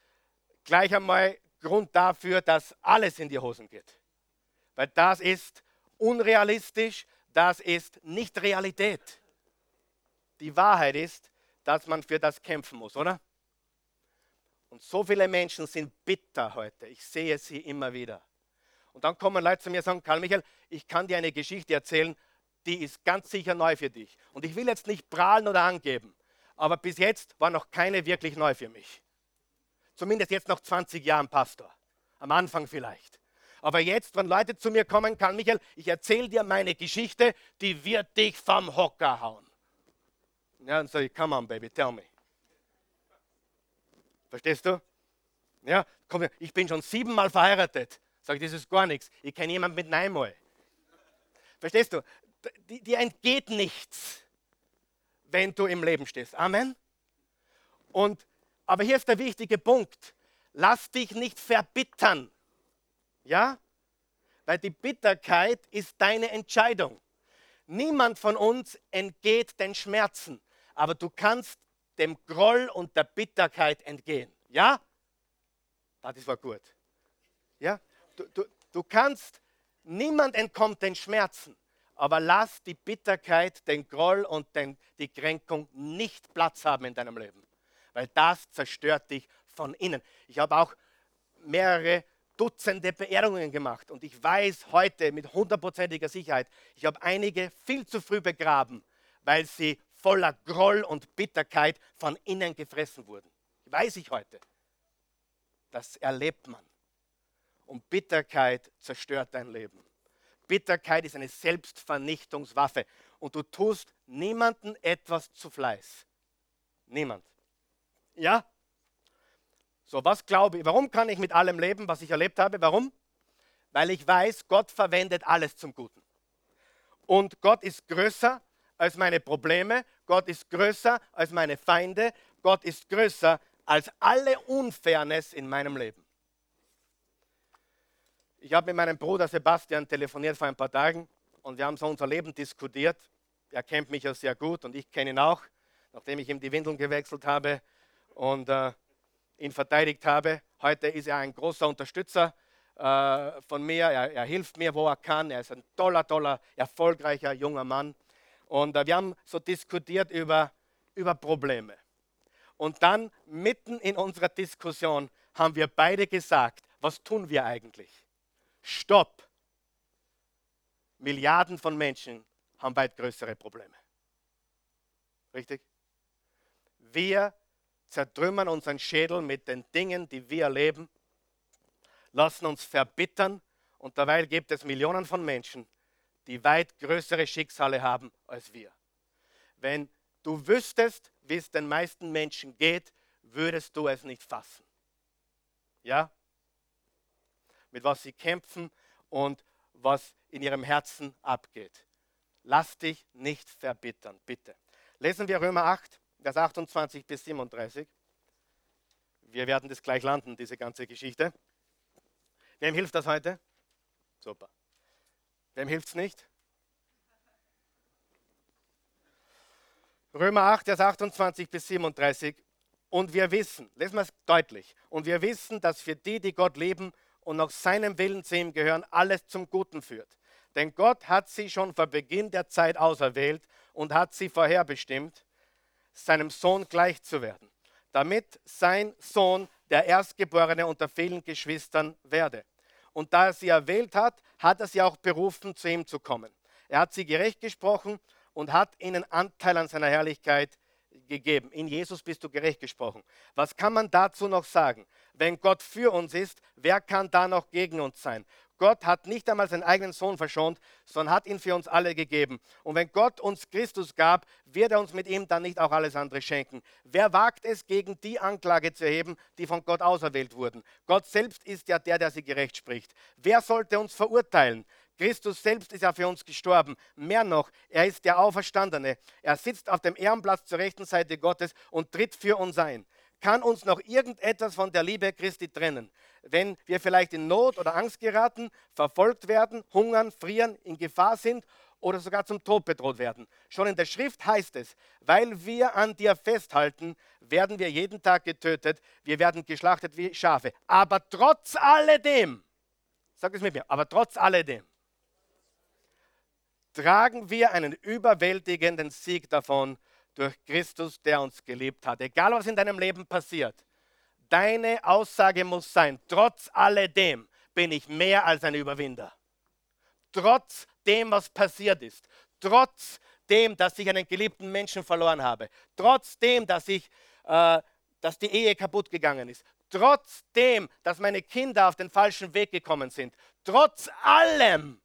gleich einmal Grund dafür, dass alles in die Hosen geht. Weil das ist unrealistisch, das ist nicht Realität. Die Wahrheit ist, dass man für das kämpfen muss, oder? Und so viele Menschen sind bitter heute. Ich sehe sie immer wieder. Und dann kommen Leute zu mir und sagen, Karl Michael, ich kann dir eine Geschichte erzählen, die ist ganz sicher neu für dich. Und ich will jetzt nicht prahlen oder angeben, aber bis jetzt war noch keine wirklich neu für mich. Zumindest jetzt noch 20 Jahren Pastor. Am Anfang vielleicht. Aber jetzt, wenn Leute zu mir kommen, Karl Michael, ich erzähle dir meine Geschichte, die wird dich vom Hocker hauen. Ja, und sage ich, come on, baby, tell me. Verstehst du? Ja, komm, ich bin schon siebenmal verheiratet. Sag ich, das ist gar nichts. Ich kenne jemanden mit einmal. Verstehst du? dir entgeht nichts, wenn du im Leben stehst. Amen. Und, aber hier ist der wichtige Punkt. Lass dich nicht verbittern. Ja? Weil die Bitterkeit ist deine Entscheidung. Niemand von uns entgeht den Schmerzen, aber du kannst dem Groll und der Bitterkeit entgehen. Ja? Das war gut. Ja? Du, du, du kannst, niemand entkommt den Schmerzen, aber lass die Bitterkeit, den Groll und den, die Kränkung nicht Platz haben in deinem Leben, weil das zerstört dich von innen. Ich habe auch mehrere Dutzende Beerdigungen gemacht und ich weiß heute mit hundertprozentiger Sicherheit, ich habe einige viel zu früh begraben, weil sie voller Groll und Bitterkeit von innen gefressen wurden. Weiß ich heute. Das erlebt man. Und Bitterkeit zerstört dein Leben. Bitterkeit ist eine Selbstvernichtungswaffe und du tust niemanden etwas zu Fleiß. Niemand. Ja? So, was glaube ich? Warum kann ich mit allem leben, was ich erlebt habe? Warum? Weil ich weiß, Gott verwendet alles zum Guten. Und Gott ist größer als meine Probleme. Gott ist größer als meine Feinde. Gott ist größer als alle Unfairness in meinem Leben. Ich habe mit meinem Bruder Sebastian telefoniert vor ein paar Tagen und wir haben so unser Leben diskutiert. Er kennt mich ja sehr gut und ich kenne ihn auch, nachdem ich ihm die Windeln gewechselt habe und äh, ihn verteidigt habe. Heute ist er ein großer Unterstützer äh, von mir. Er, er, hilft mir, wo er kann. Er ist ein toller, toller, erfolgreicher junger Mann. Und äh, wir haben so diskutiert über, über Probleme. Und dann mitten in unserer Diskussion haben wir beide gesagt, was tun wir eigentlich? Stopp. Milliarden von Menschen haben weit größere Probleme. Richtig? Wir zertrümmern unseren Schädel mit den Dingen, die wir erleben, lassen uns verbittern und dabei gibt es Millionen von Menschen, die weit größere Schicksale haben als wir. Wenn du wüsstest, wie es den meisten Menschen geht, würdest du es nicht fassen. Ja? Mit was sie kämpfen und was in ihrem Herzen abgeht. Lass dich nicht verbittern, bitte. Lesen wir Römer 8, Vers 28 bis 37. Wir werden das gleich landen, diese ganze Geschichte. Wem hilft das heute? Super. Wem hilft es nicht? Römer 8, Vers 28 bis 37. Und wir wissen, lesen wir es deutlich, und wir wissen, dass für die, die Gott lieben und nach seinem Willen zu ihm gehören, alles zum Guten führt. Denn Gott hat sie schon vor Beginn der Zeit auserwählt und hat sie vorherbestimmt, seinem Sohn gleich zu werden, damit sein Sohn der Erstgeborene unter vielen Geschwistern werde. Und da er sie erwählt hat, hat er sie auch berufen, zu ihm zu kommen. Er hat sie gerecht gesprochen und hat ihnen Anteil an seiner Herrlichkeit gegeben. In Jesus bist du gerecht gesprochen. Was kann man dazu noch sagen? Wenn Gott für uns ist, wer kann da noch gegen uns sein? Gott hat nicht einmal seinen eigenen Sohn verschont, sondern hat ihn für uns alle gegeben. Und wenn Gott uns Christus gab, wird er uns mit ihm dann nicht auch alles andere schenken. Wer wagt es, gegen die Anklage zu erheben, die von Gott auserwählt wurden? Gott selbst ist ja der, der sie gerecht spricht. Wer sollte uns verurteilen? Christus selbst ist ja für uns gestorben. Mehr noch, er ist der Auferstandene. Er sitzt auf dem Ehrenplatz zur rechten Seite Gottes und tritt für uns ein. Kann uns noch irgendetwas von der Liebe Christi trennen? Wenn wir vielleicht in Not oder Angst geraten, verfolgt werden, hungern, frieren, in Gefahr sind oder sogar zum Tod bedroht werden. Schon in der Schrift heißt es, weil wir an dir festhalten, werden wir jeden Tag getötet, wir werden geschlachtet wie Schafe. Aber trotz alledem, sag es mit mir, aber trotz alledem, tragen wir einen überwältigenden Sieg davon durch Christus, der uns geliebt hat. Egal was in deinem Leben passiert, deine Aussage muss sein, trotz alledem bin ich mehr als ein Überwinder. Trotz dem, was passiert ist, trotz dem, dass ich einen geliebten Menschen verloren habe, trotz dem, dass, ich, äh, dass die Ehe kaputt gegangen ist, trotz dem, dass meine Kinder auf den falschen Weg gekommen sind, trotz allem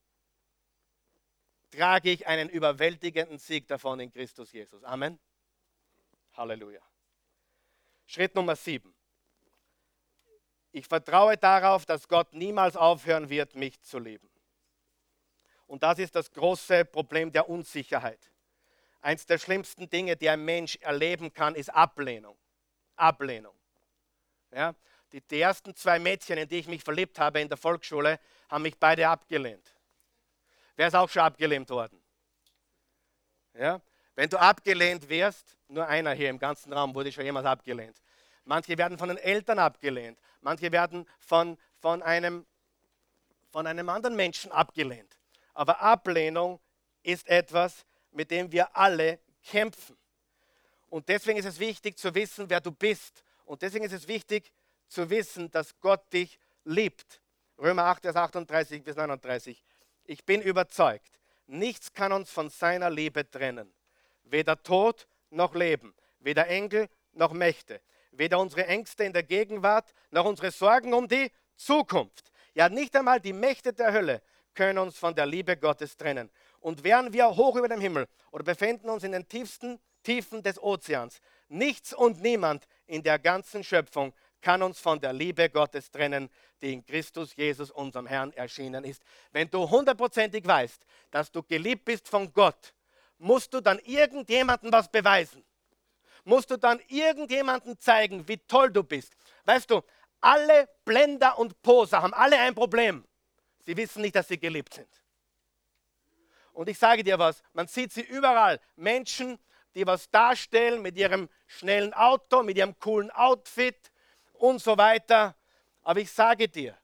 trage ich einen überwältigenden Sieg davon in Christus Jesus. Amen. Halleluja. Schritt Nummer sieben. Ich vertraue darauf, dass Gott niemals aufhören wird, mich zu lieben. Und das ist das große Problem der Unsicherheit. Eins der schlimmsten Dinge, die ein Mensch erleben kann, ist Ablehnung. Ablehnung. Ja? Die, die ersten zwei Mädchen, in die ich mich verliebt habe in der Volksschule, haben mich beide abgelehnt. Wer ist auch schon abgelehnt worden? Ja? Wenn du abgelehnt wirst, nur einer hier im ganzen Raum wurde schon jemals abgelehnt. Manche werden von den Eltern abgelehnt. Manche werden von, von, einem, von einem anderen Menschen abgelehnt. Aber Ablehnung ist etwas, mit dem wir alle kämpfen. Und deswegen ist es wichtig zu wissen, wer du bist. Und deswegen ist es wichtig zu wissen, dass Gott dich liebt. Römer 8, Vers 38 bis 39. Ich bin überzeugt, nichts kann uns von seiner Liebe trennen. Weder Tod noch Leben, weder Engel noch Mächte, weder unsere Ängste in der Gegenwart noch unsere Sorgen um die Zukunft. Ja, nicht einmal die Mächte der Hölle können uns von der Liebe Gottes trennen. Und wären wir hoch über dem Himmel oder befinden uns in den tiefsten Tiefen des Ozeans, nichts und niemand in der ganzen Schöpfung kann uns von der Liebe Gottes trennen, die in Christus Jesus, unserem Herrn, erschienen ist. Wenn du hundertprozentig weißt, dass du geliebt bist von Gott, musst du dann irgendjemandem was beweisen. Musst du dann irgendjemandem zeigen, wie toll du bist. Weißt du, alle Blender und Poser haben alle ein Problem. Sie wissen nicht, dass sie geliebt sind. Und ich sage dir was, man sieht sie überall. Menschen, die was darstellen mit ihrem schnellen Auto, mit ihrem coolen Outfit, und so weiter. Aber ich sage dir,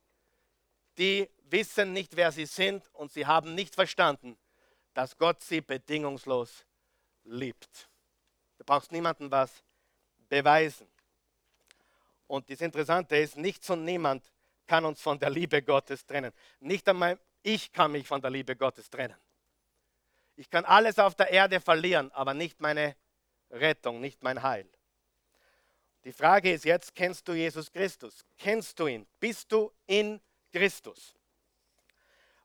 die wissen nicht, wer sie sind und sie haben nicht verstanden, dass Gott sie bedingungslos liebt. Du brauchst niemandem was beweisen. Und das Interessante ist, nichts und niemand kann uns von der Liebe Gottes trennen. Nicht einmal ich kann mich von der Liebe Gottes trennen. Ich kann alles auf der Erde verlieren, aber nicht meine Rettung, nicht mein Heil. Die Frage ist jetzt, kennst du Jesus Christus? Kennst du ihn? Bist du in Christus?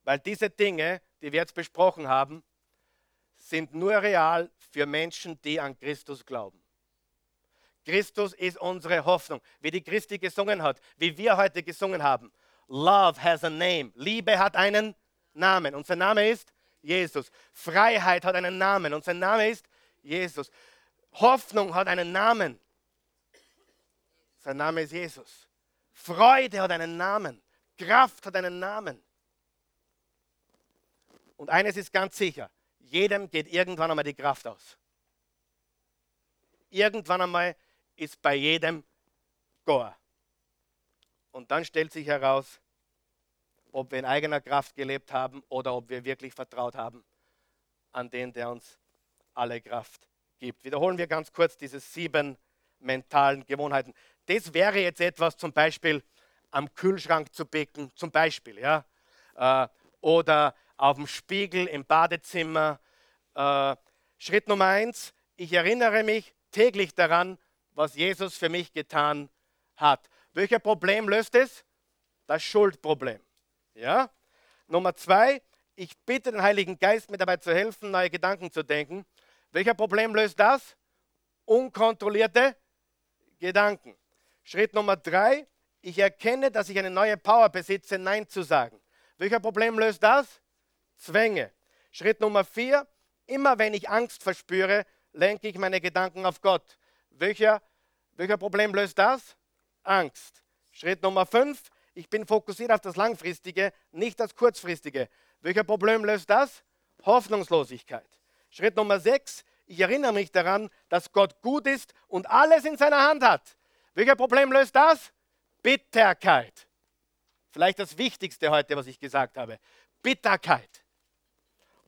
Weil diese Dinge, die wir jetzt besprochen haben, sind nur real für Menschen, die an Christus glauben. Christus ist unsere Hoffnung, wie die Christi gesungen hat, wie wir heute gesungen haben. Love has a name. Liebe hat einen Namen. Und sein Name ist Jesus. Freiheit hat einen Namen. Und sein Name ist Jesus. Hoffnung hat einen Namen. Sein Name ist Jesus. Freude hat einen Namen. Kraft hat einen Namen. Und eines ist ganz sicher, jedem geht irgendwann einmal die Kraft aus. irgendwann einmal ist bei jedem Goa. Und dann stellt sich heraus, ob wir in eigener Kraft gelebt haben oder ob wir wirklich vertraut haben an den, der uns alle Kraft gibt. Wiederholen wir ganz kurz diese sieben mentalen Gewohnheiten. Das wäre jetzt etwas zum Beispiel am Kühlschrank zu bicken, zum Beispiel, ja, äh, oder auf dem Spiegel im Badezimmer. Äh, Schritt Nummer eins, ich erinnere mich täglich daran, was Jesus für mich getan hat. Welcher Problem löst es? Das Schuldproblem. Ja? Nummer zwei, ich bitte den Heiligen Geist, mir dabei zu helfen, neue Gedanken zu denken. Welcher Problem löst das? Unkontrollierte Gedanken. Schritt Nummer drei, ich erkenne, dass ich eine neue Power besitze, Nein zu sagen. Welcher Problem löst das? Zwänge. Schritt Nummer vier, immer wenn ich Angst verspüre, lenke ich meine Gedanken auf Gott. Welcher, welcher Problem löst das? Angst. Schritt Nummer fünf, ich bin fokussiert auf das Langfristige, nicht das Kurzfristige. Welcher Problem löst das? Hoffnungslosigkeit. Schritt Nummer 6. Ich erinnere mich daran, dass Gott gut ist und alles in seiner Hand hat. Welcher Problem löst das? Bitterkeit. Vielleicht das Wichtigste heute, was ich gesagt habe. Bitterkeit.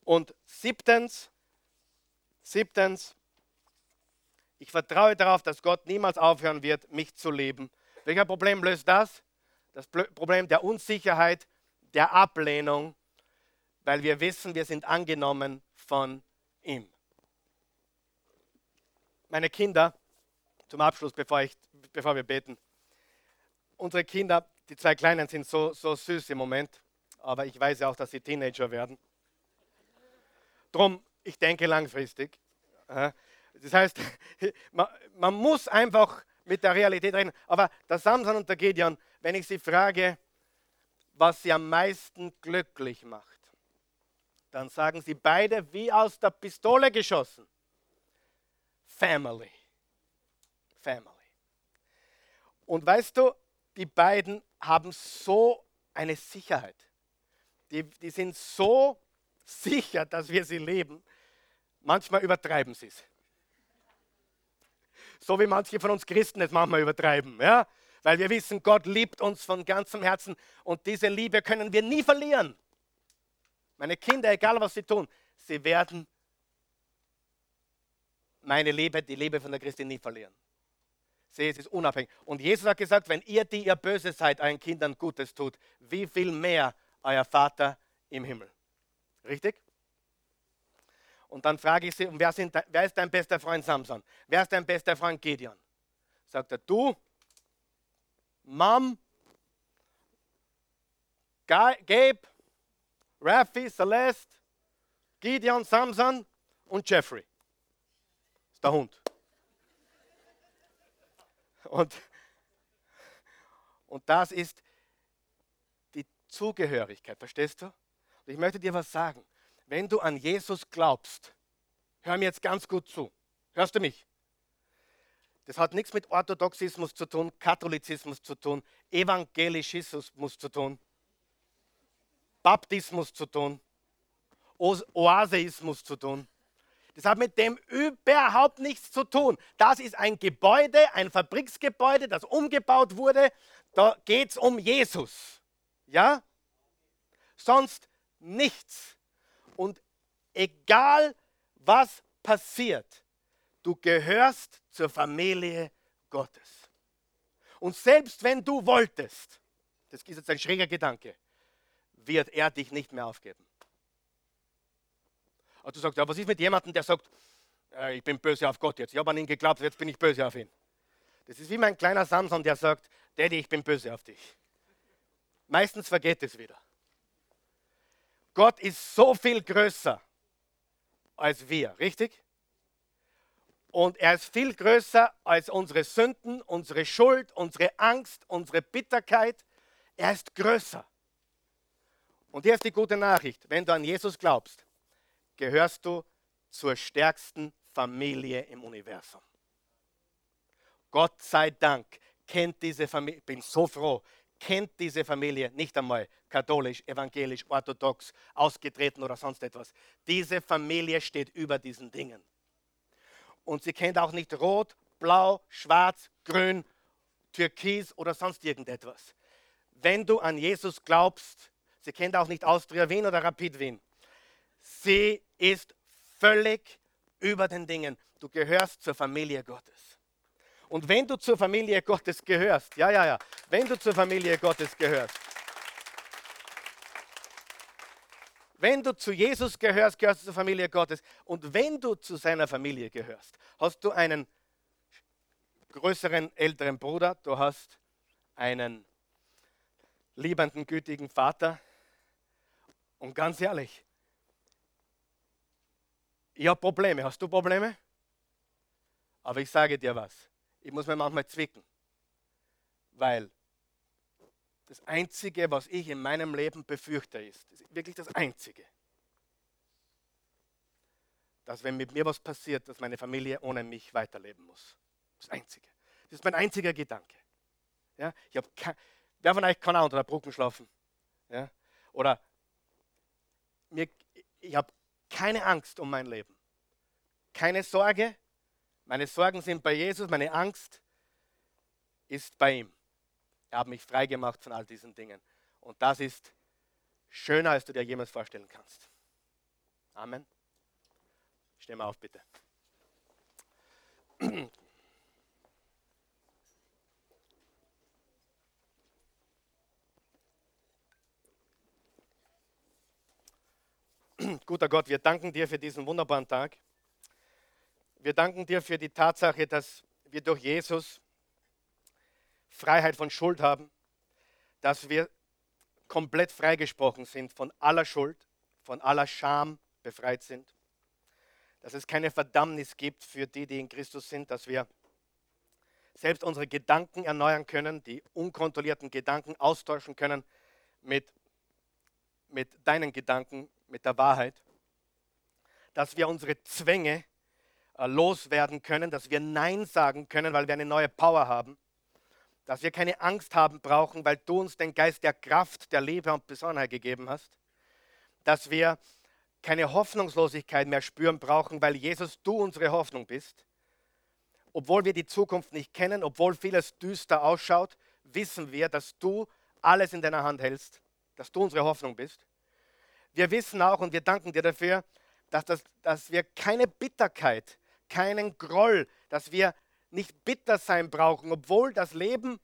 Und siebtens, siebtens, ich vertraue darauf, dass Gott niemals aufhören wird, mich zu lieben. Welcher Problem löst das? das Problem der Unsicherheit, der Ablehnung, weil wir wissen, wir sind angenommen von ihm. Meine Kinder, zum Abschluss, bevor, ich, bevor wir beten. Unsere Kinder, die zwei Kleinen, sind so, so süß im Moment, aber ich weiß ja auch, dass sie Teenager werden. Drum, ich denke langfristig. Das heißt, man, man muss einfach mit der Realität reden. Aber der Samson und der Gideon, wenn ich sie frage, was sie am meisten glücklich macht, dann sagen sie beide wie aus der Pistole geschossen. Family. Family. Und weißt du, die beiden haben so eine Sicherheit. Die, die sind so sicher, dass wir sie leben. Manchmal übertreiben sie es. So wie manche von uns Christen es manchmal übertreiben. Ja? Weil wir wissen, Gott liebt uns von ganzem Herzen und diese Liebe können wir nie verlieren. Meine Kinder, egal was sie tun, sie werden meine Liebe, die Liebe von der Christin nie verlieren. Sehe, es ist unabhängig. Und Jesus hat gesagt, wenn ihr, die ihr böse seid, euren Kindern Gutes tut, wie viel mehr euer Vater im Himmel. Richtig? Und dann frage ich sie, wer, sind, wer ist dein bester Freund Samson? Wer ist dein bester Freund Gideon? Sagt er, du, Mom, Gabe, Raffi, Celeste, Gideon, Samson und Jeffrey. Der Hund. Und, und das ist die Zugehörigkeit, verstehst du? Und ich möchte dir was sagen wenn du an Jesus glaubst, hör mir jetzt ganz gut zu. Hörst du mich? Das hat nichts mit Orthodoxismus zu tun, Katholizismus zu tun, Evangelismus zu tun, Baptismus zu tun, Oaseismus zu tun. Das hat mit dem überhaupt nichts zu tun. Das ist ein Gebäude, ein Fabriksgebäude, das umgebaut wurde. Da geht es um Jesus. Ja? Sonst nichts. Und egal was passiert, du gehörst zur Familie Gottes. Und selbst wenn du wolltest, das ist jetzt ein schräger Gedanke, wird er dich nicht mehr aufgeben. Du sagst, ja, was ist mit jemandem, der sagt, äh, ich bin böse auf Gott jetzt. Ich habe an ihn geglaubt, jetzt bin ich böse auf ihn. Das ist wie mein kleiner Samson, der sagt, Daddy, ich bin böse auf dich. Meistens vergeht es wieder. Gott ist so viel größer als wir, richtig? Und er ist viel größer als unsere Sünden, unsere Schuld, unsere Angst, unsere Bitterkeit. Er ist größer. Und hier ist die gute Nachricht. Wenn du an Jesus glaubst, gehörst du zur stärksten Familie im Universum. Gott sei Dank kennt diese Familie, bin so froh, kennt diese Familie nicht einmal katholisch, evangelisch, orthodox, ausgetreten oder sonst etwas. Diese Familie steht über diesen Dingen. und sie kennt auch nicht rot, blau, schwarz, grün, türkis oder sonst irgendetwas. Wenn du an Jesus glaubst, sie kennt auch nicht Austria Wien oder Rapid Wien. Sie ist völlig über den Dingen. Du gehörst zur Familie Gottes. Und wenn du zur Familie Gottes gehörst, ja, ja, ja, wenn du zur Familie Gottes gehörst, wenn du zu Jesus gehörst, gehörst du zur Familie Gottes. Und wenn du zu seiner Familie gehörst, hast du einen größeren, älteren Bruder, du hast einen liebenden, gütigen Vater. Und ganz ehrlich, ich habe Probleme. Hast du Probleme? Aber ich sage dir was. Ich muss mir manchmal zwicken. Weil das Einzige, was ich in meinem Leben befürchte, ist, ist wirklich das Einzige, dass wenn mit mir was passiert, dass meine Familie ohne mich weiterleben muss. Das Einzige. Das ist mein einziger Gedanke. Ja? Ich habe wer von euch kann auch unter der Brücke schlafen? Ja? Oder mir, ich habe keine Angst um mein Leben. Keine Sorge. Meine Sorgen sind bei Jesus, meine Angst ist bei ihm. Er hat mich frei gemacht von all diesen Dingen. Und das ist schöner, als du dir jemals vorstellen kannst. Amen. Steh mal auf, bitte. Guter Gott, wir danken dir für diesen wunderbaren Tag. Wir danken dir für die Tatsache, dass wir durch Jesus Freiheit von Schuld haben, dass wir komplett freigesprochen sind von aller Schuld, von aller Scham befreit sind, dass es keine Verdammnis gibt für die, die in Christus sind, dass wir selbst unsere Gedanken erneuern können, die unkontrollierten Gedanken austauschen können mit, mit deinen Gedanken, mit der Wahrheit, dass wir unsere Zwänge äh, loswerden können, dass wir Nein sagen können, weil wir eine neue Power haben, dass wir keine Angst haben brauchen, weil du uns den Geist der Kraft, der Liebe und Besonnenheit gegeben hast, dass wir keine Hoffnungslosigkeit mehr spüren brauchen, weil Jesus du unsere Hoffnung bist. Obwohl wir die Zukunft nicht kennen, obwohl vieles düster ausschaut, wissen wir, dass du alles in deiner Hand hältst, dass du unsere Hoffnung bist. Wir wissen auch und wir danken dir dafür, dass, das, dass wir keine Bitterkeit, keinen Groll, dass wir nicht bitter sein brauchen, obwohl das Leben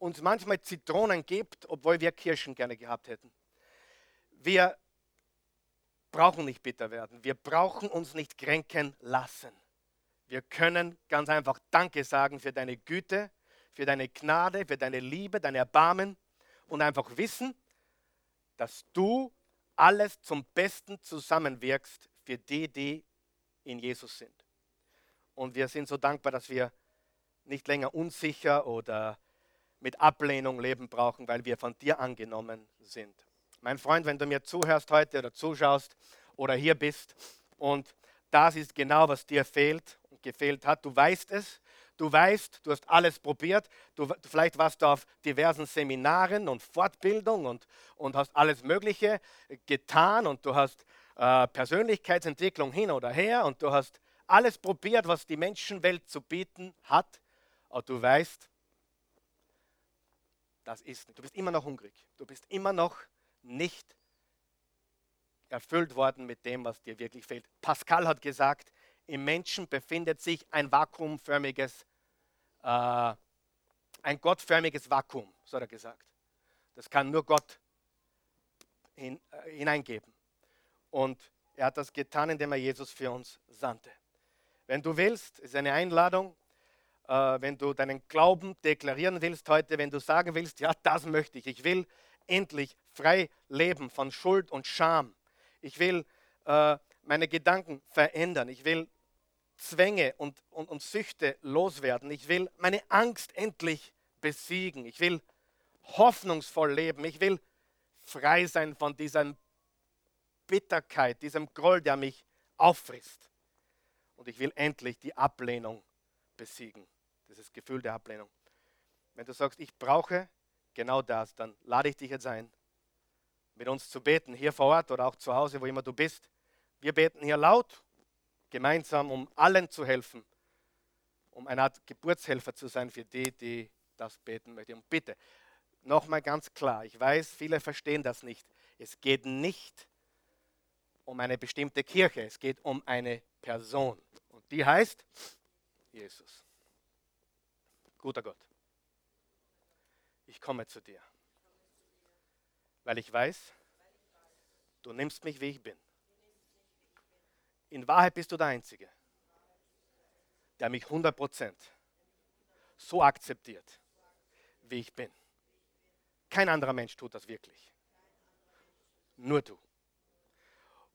uns manchmal Zitronen gibt, obwohl wir Kirschen gerne gehabt hätten. Wir brauchen nicht bitter werden. Wir brauchen uns nicht kränken lassen. Wir können ganz einfach Danke sagen für deine Güte, für deine Gnade, für deine Liebe, dein Erbarmen und einfach wissen, dass du alles zum Besten zusammenwirkst für die, die in Jesus sind. Und wir sind so dankbar, dass wir nicht länger unsicher oder mit Ablehnung leben brauchen, weil wir von dir angenommen sind. Mein Freund, wenn du mir zuhörst heute oder zuschaust oder hier bist und das ist genau, was dir fehlt und gefehlt hat, du weißt es, du weißt, du hast alles probiert, du, vielleicht warst du auf diversen Seminaren und Fortbildung und, und hast alles Mögliche getan und du hast äh, Persönlichkeitsentwicklung hin oder her und du hast alles probiert, was die Menschenwelt zu bieten hat, aber du weißt, das ist nicht. Du bist immer noch hungrig. Du bist immer noch nicht erfüllt worden mit dem, was dir wirklich fehlt. Pascal hat gesagt, im Menschen befindet sich ein vakuumförmiges, äh, ein gottförmiges Vakuum, so hat er gesagt. Das kann nur Gott hin, äh, hineingeben. Und er hat das getan, indem er Jesus für uns sandte. Wenn du willst, ist eine Einladung, äh, wenn du deinen Glauben deklarieren willst heute, wenn du sagen willst, ja, das möchte ich, ich will endlich frei leben von Schuld und Scham. Ich will äh, meine Gedanken verändern. Ich will Zwänge und, und, und Süchte loswerden. Ich will meine Angst endlich besiegen. Ich will hoffnungsvoll leben. Ich will frei sein von dieser Bitterkeit, diesem Groll, der mich auffrisst. Und ich will endlich die Ablehnung besiegen, dieses Gefühl der Ablehnung. Wenn du sagst, ich brauche genau das, dann lade ich dich jetzt ein, mit uns zu beten, hier vor Ort oder auch zu Hause, wo immer du bist. Wir beten hier laut gemeinsam, um allen zu helfen, um eine Art Geburtshelfer zu sein für die, die das beten möchten. Und bitte, nochmal ganz klar, ich weiß, viele verstehen das nicht. Es geht nicht um eine bestimmte Kirche, es geht um eine Person. Und die heißt Jesus. Guter Gott, ich komme zu dir, weil ich weiß, du nimmst mich, wie ich bin. In Wahrheit bist du der Einzige, der mich 100% so akzeptiert, wie ich bin. Kein anderer Mensch tut das wirklich. Nur du.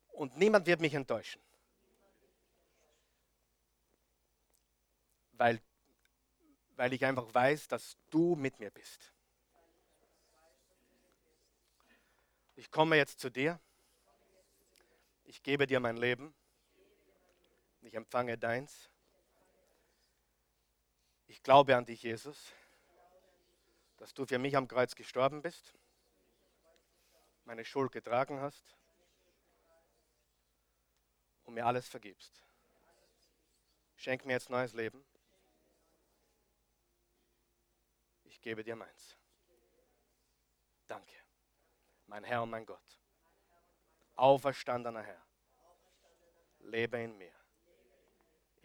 Und niemand wird mich enttäuschen. Weil, weil ich einfach weiß, dass du mit mir bist. Ich komme jetzt zu dir. Ich gebe dir mein Leben. Ich empfange deins. Ich glaube an dich, Jesus, dass du für mich am Kreuz gestorben bist, meine Schuld getragen hast und mir alles vergibst. Schenk mir jetzt neues Leben. Ich gebe dir meins. Danke, mein Herr und mein Gott. Auferstandener Herr, lebe in mir.